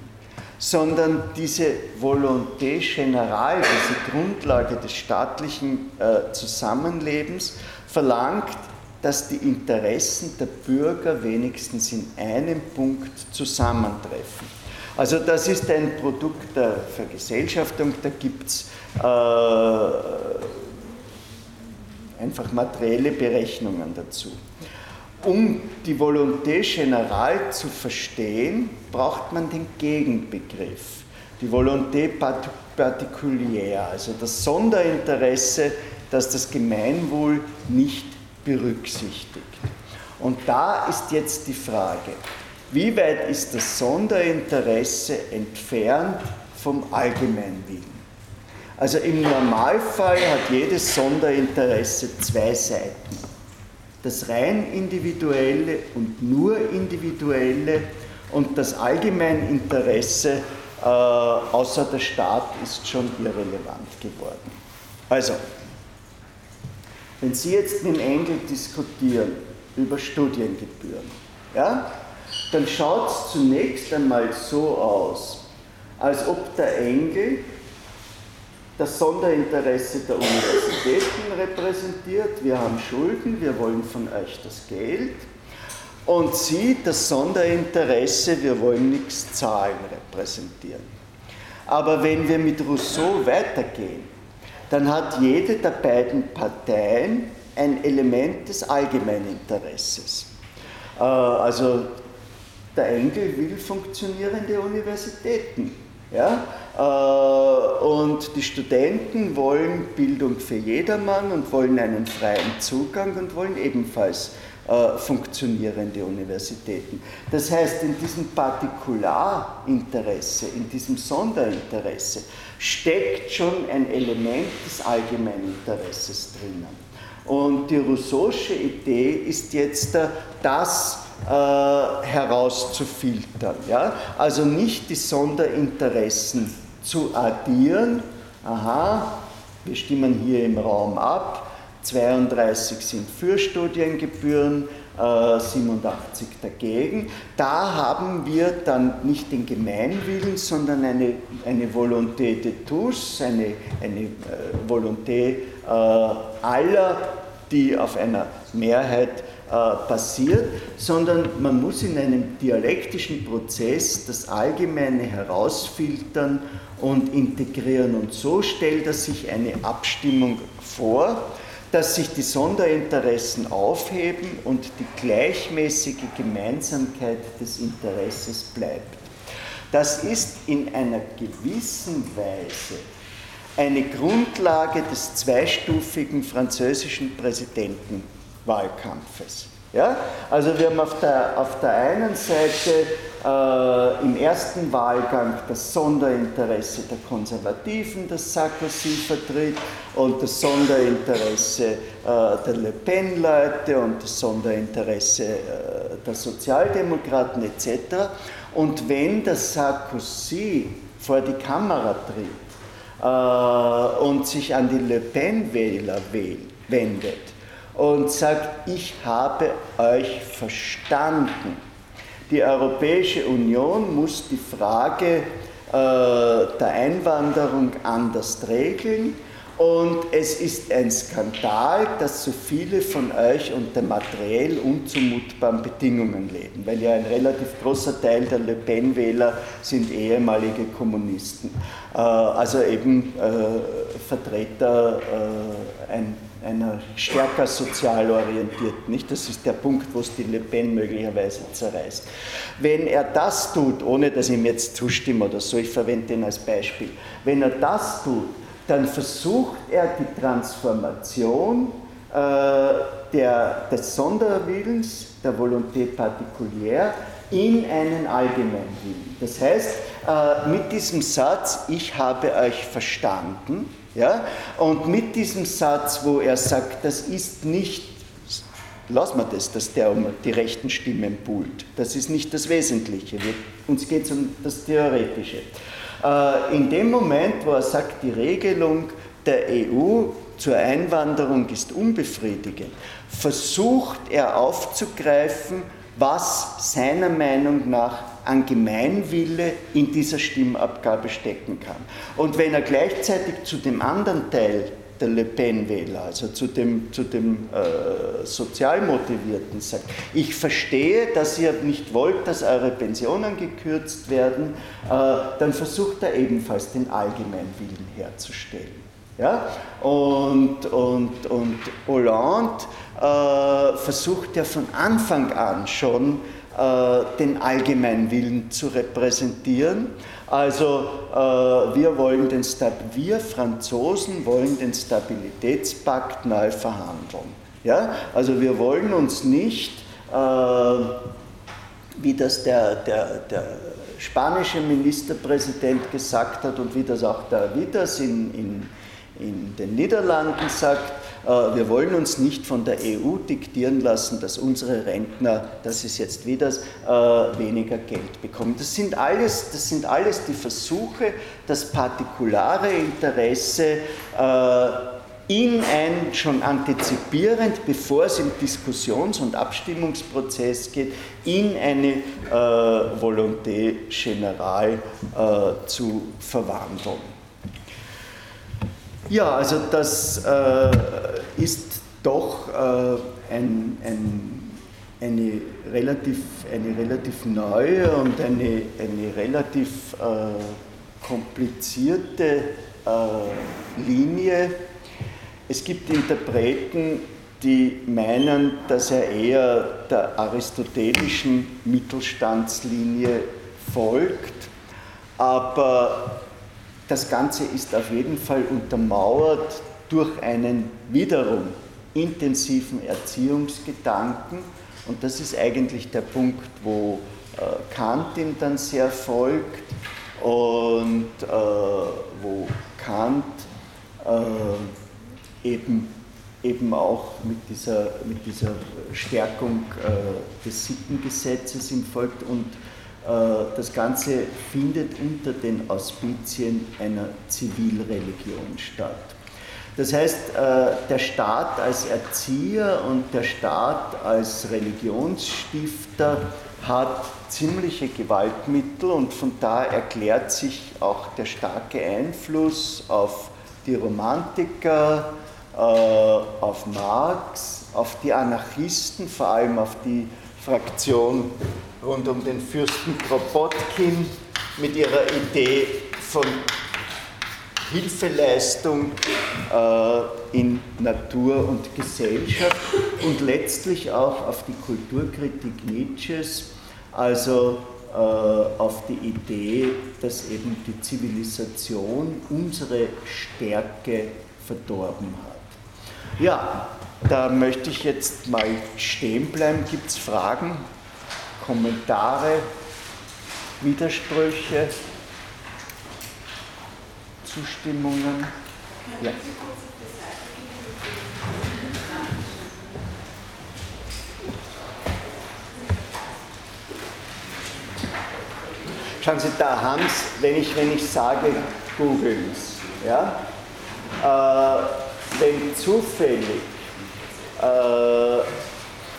S1: sondern diese Volonté générale, diese Grundlage des staatlichen äh, Zusammenlebens, verlangt, dass die Interessen der Bürger wenigstens in einem Punkt zusammentreffen. Also das ist ein Produkt der Vergesellschaftung, da gibt es äh, einfach materielle Berechnungen dazu. Um die Volonté générale zu verstehen, braucht man den Gegenbegriff, die Volonté particulière, also das Sonderinteresse, das das Gemeinwohl nicht berücksichtigt. Und da ist jetzt die Frage, wie weit ist das Sonderinteresse entfernt vom Allgemeinwillen? Also im Normalfall hat jedes Sonderinteresse zwei Seiten. Das rein individuelle und nur individuelle und das Allgemeininteresse äh, außer der Staat ist schon irrelevant geworden. Also, wenn Sie jetzt mit dem Engel diskutieren, über Studiengebühren. Ja? Dann schaut es zunächst einmal so aus, als ob der Engel das Sonderinteresse der Universitäten repräsentiert. Wir haben Schulden, wir wollen von euch das Geld. Und Sie das Sonderinteresse, wir wollen nichts zahlen, repräsentieren. Aber wenn wir mit Rousseau weitergehen, dann hat jede der beiden Parteien ein Element des Allgemeininteresses. Äh, also der Engel will funktionierende Universitäten. Ja? Äh, und die Studenten wollen Bildung für jedermann und wollen einen freien Zugang und wollen ebenfalls äh, funktionierende Universitäten. Das heißt, in diesem Partikularinteresse, in diesem Sonderinteresse steckt schon ein Element des Allgemeininteresses drinnen. Und die Rousseau'sche Idee ist jetzt das äh, herauszufiltern. Ja? Also nicht die Sonderinteressen zu addieren. Aha, wir stimmen hier im Raum ab 32 sind für Studiengebühren, 87 äh, dagegen. Da haben wir dann nicht den Gemeinwillen, sondern eine, eine Volonté de tous, eine, eine äh, Volonté äh, aller, die auf einer Mehrheit passiert, sondern man muss in einem dialektischen Prozess das Allgemeine herausfiltern und integrieren. Und so stellt er sich eine Abstimmung vor, dass sich die Sonderinteressen aufheben und die gleichmäßige Gemeinsamkeit des Interesses bleibt. Das ist in einer gewissen Weise eine Grundlage des zweistufigen französischen Präsidentenwahlkampfes. Ja? Also wir haben auf der, auf der einen Seite äh, im ersten Wahlgang das Sonderinteresse der Konservativen, das Sarkozy vertritt, und das Sonderinteresse äh, der Le Pen-Leute und das Sonderinteresse äh, der Sozialdemokraten etc. Und wenn der Sarkozy vor die Kamera tritt äh, und sich an die Le Pen-Wähler wendet, und sagt, ich habe euch verstanden. Die Europäische Union muss die Frage äh, der Einwanderung anders regeln. Und es ist ein Skandal, dass so viele von euch unter materiell unzumutbaren Bedingungen leben, weil ja ein relativ großer Teil der Le Pen-Wähler sind ehemalige Kommunisten, äh, also eben äh, Vertreter ein einer stärker sozial orientierten. Nicht? Das ist der Punkt, wo es die Le Pen möglicherweise zerreißt. Wenn er das tut, ohne dass ich ihm jetzt zustimme oder so, ich verwende ihn als Beispiel, wenn er das tut, dann versucht er die Transformation äh, der, des Sonderwillens, der Volonté particulière, in einen Allgemeinwillen. Das heißt, äh, mit diesem Satz, ich habe euch verstanden, ja? Und mit diesem Satz, wo er sagt, das ist nicht, lassen wir das, dass der um die rechten Stimmen buhlt, das ist nicht das Wesentliche, wir, uns geht es um das Theoretische. Äh, in dem Moment, wo er sagt, die Regelung der EU zur Einwanderung ist unbefriedigend, versucht er aufzugreifen, was seiner Meinung nach an Gemeinwille in dieser Stimmabgabe stecken kann. Und wenn er gleichzeitig zu dem anderen Teil der Le Pen-Wähler, also zu dem, zu dem äh, sozial motivierten, sagt, ich verstehe, dass ihr nicht wollt, dass eure Pensionen gekürzt werden, äh, dann versucht er ebenfalls den Allgemeinwillen herzustellen. Ja? Und, und, und Hollande äh, versucht ja von Anfang an schon, den allgemeinen Willen zu repräsentieren. Also äh, wir wollen den wir Franzosen wollen den Stabilitätspakt neu verhandeln. Ja? Also wir wollen uns nicht, äh, wie das der, der, der spanische Ministerpräsident gesagt hat und wie das auch der Witters in, in, in den Niederlanden sagt, äh, wir wollen uns nicht von der EU diktieren lassen, dass unsere Rentner, das ist jetzt wieder, äh, weniger Geld bekommen. Das sind alles, das sind alles die Versuche, das partikulare Interesse äh, in ein, schon antizipierend, bevor es im Diskussions- und Abstimmungsprozess geht, in eine äh, Volonté Générale äh, zu verwandeln. Ja, also das äh, ist doch äh, ein, ein, eine, relativ, eine relativ neue und eine, eine relativ äh, komplizierte äh, Linie. Es gibt Interpreten, die meinen, dass er eher der aristotelischen Mittelstandslinie folgt, aber das Ganze ist auf jeden Fall untermauert durch einen wiederum intensiven Erziehungsgedanken. Und das ist eigentlich der Punkt, wo äh, Kant ihm dann sehr folgt und äh, wo Kant äh, eben, eben auch mit dieser, mit dieser Stärkung äh, des Sittengesetzes ihm folgt und das Ganze findet unter den Auspizien einer Zivilreligion statt. Das heißt, äh, der Staat als Erzieher und der Staat als Religionsstifter hat ziemliche Gewaltmittel und von da erklärt sich auch der starke Einfluss auf die Romantiker, äh, auf Marx, auf die Anarchisten, vor allem auf die Fraktion rund um den Fürsten Kropotkin mit ihrer Idee von Hilfeleistung äh, in Natur und Gesellschaft und letztlich auch auf die Kulturkritik Nietzsches, also äh, auf die Idee, dass eben die Zivilisation unsere Stärke verdorben hat. Ja, da möchte ich jetzt mal stehen bleiben. Gibt es Fragen? Kommentare, Widersprüche, Zustimmungen? Ja. Schauen Sie, da haben Sie, wenn ich, wenn ich sage, googeln es. Ja? Äh, wenn zufällig äh,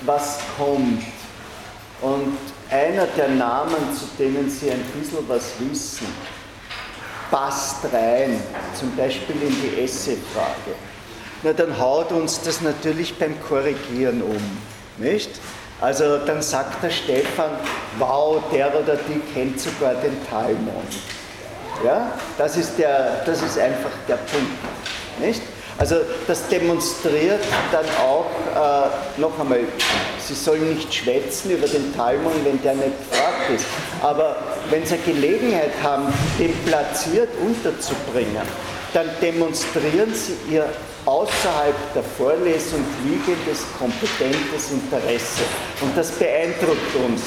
S1: was kommt, und einer der Namen, zu denen Sie ein bisschen was wissen, passt rein, zum Beispiel in die Esse-Frage. Na, dann haut uns das natürlich beim Korrigieren um, nicht? Also dann sagt der Stefan, wow, der oder die kennt sogar den Talmud. Ja, das ist, der, das ist einfach der Punkt, nicht? Also das demonstriert dann auch äh, noch einmal, Sie sollen nicht schwätzen über den Talmud, wenn der nicht gefragt ist. Aber wenn Sie eine Gelegenheit haben, den platziert unterzubringen, dann demonstrieren Sie Ihr außerhalb der Vorlesung liegendes, kompetentes Interesse. Und das beeindruckt uns,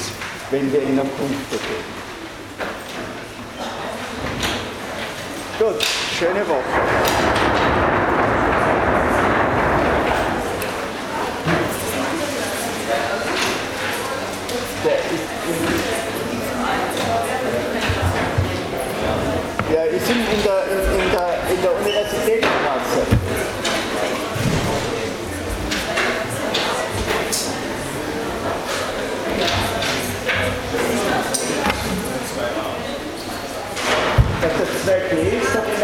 S1: wenn wir Ihnen Punkte geben. Gut, schöne Woche. Ja, ich bin in der, in, in der, in der Universitätsstraße. Der 2G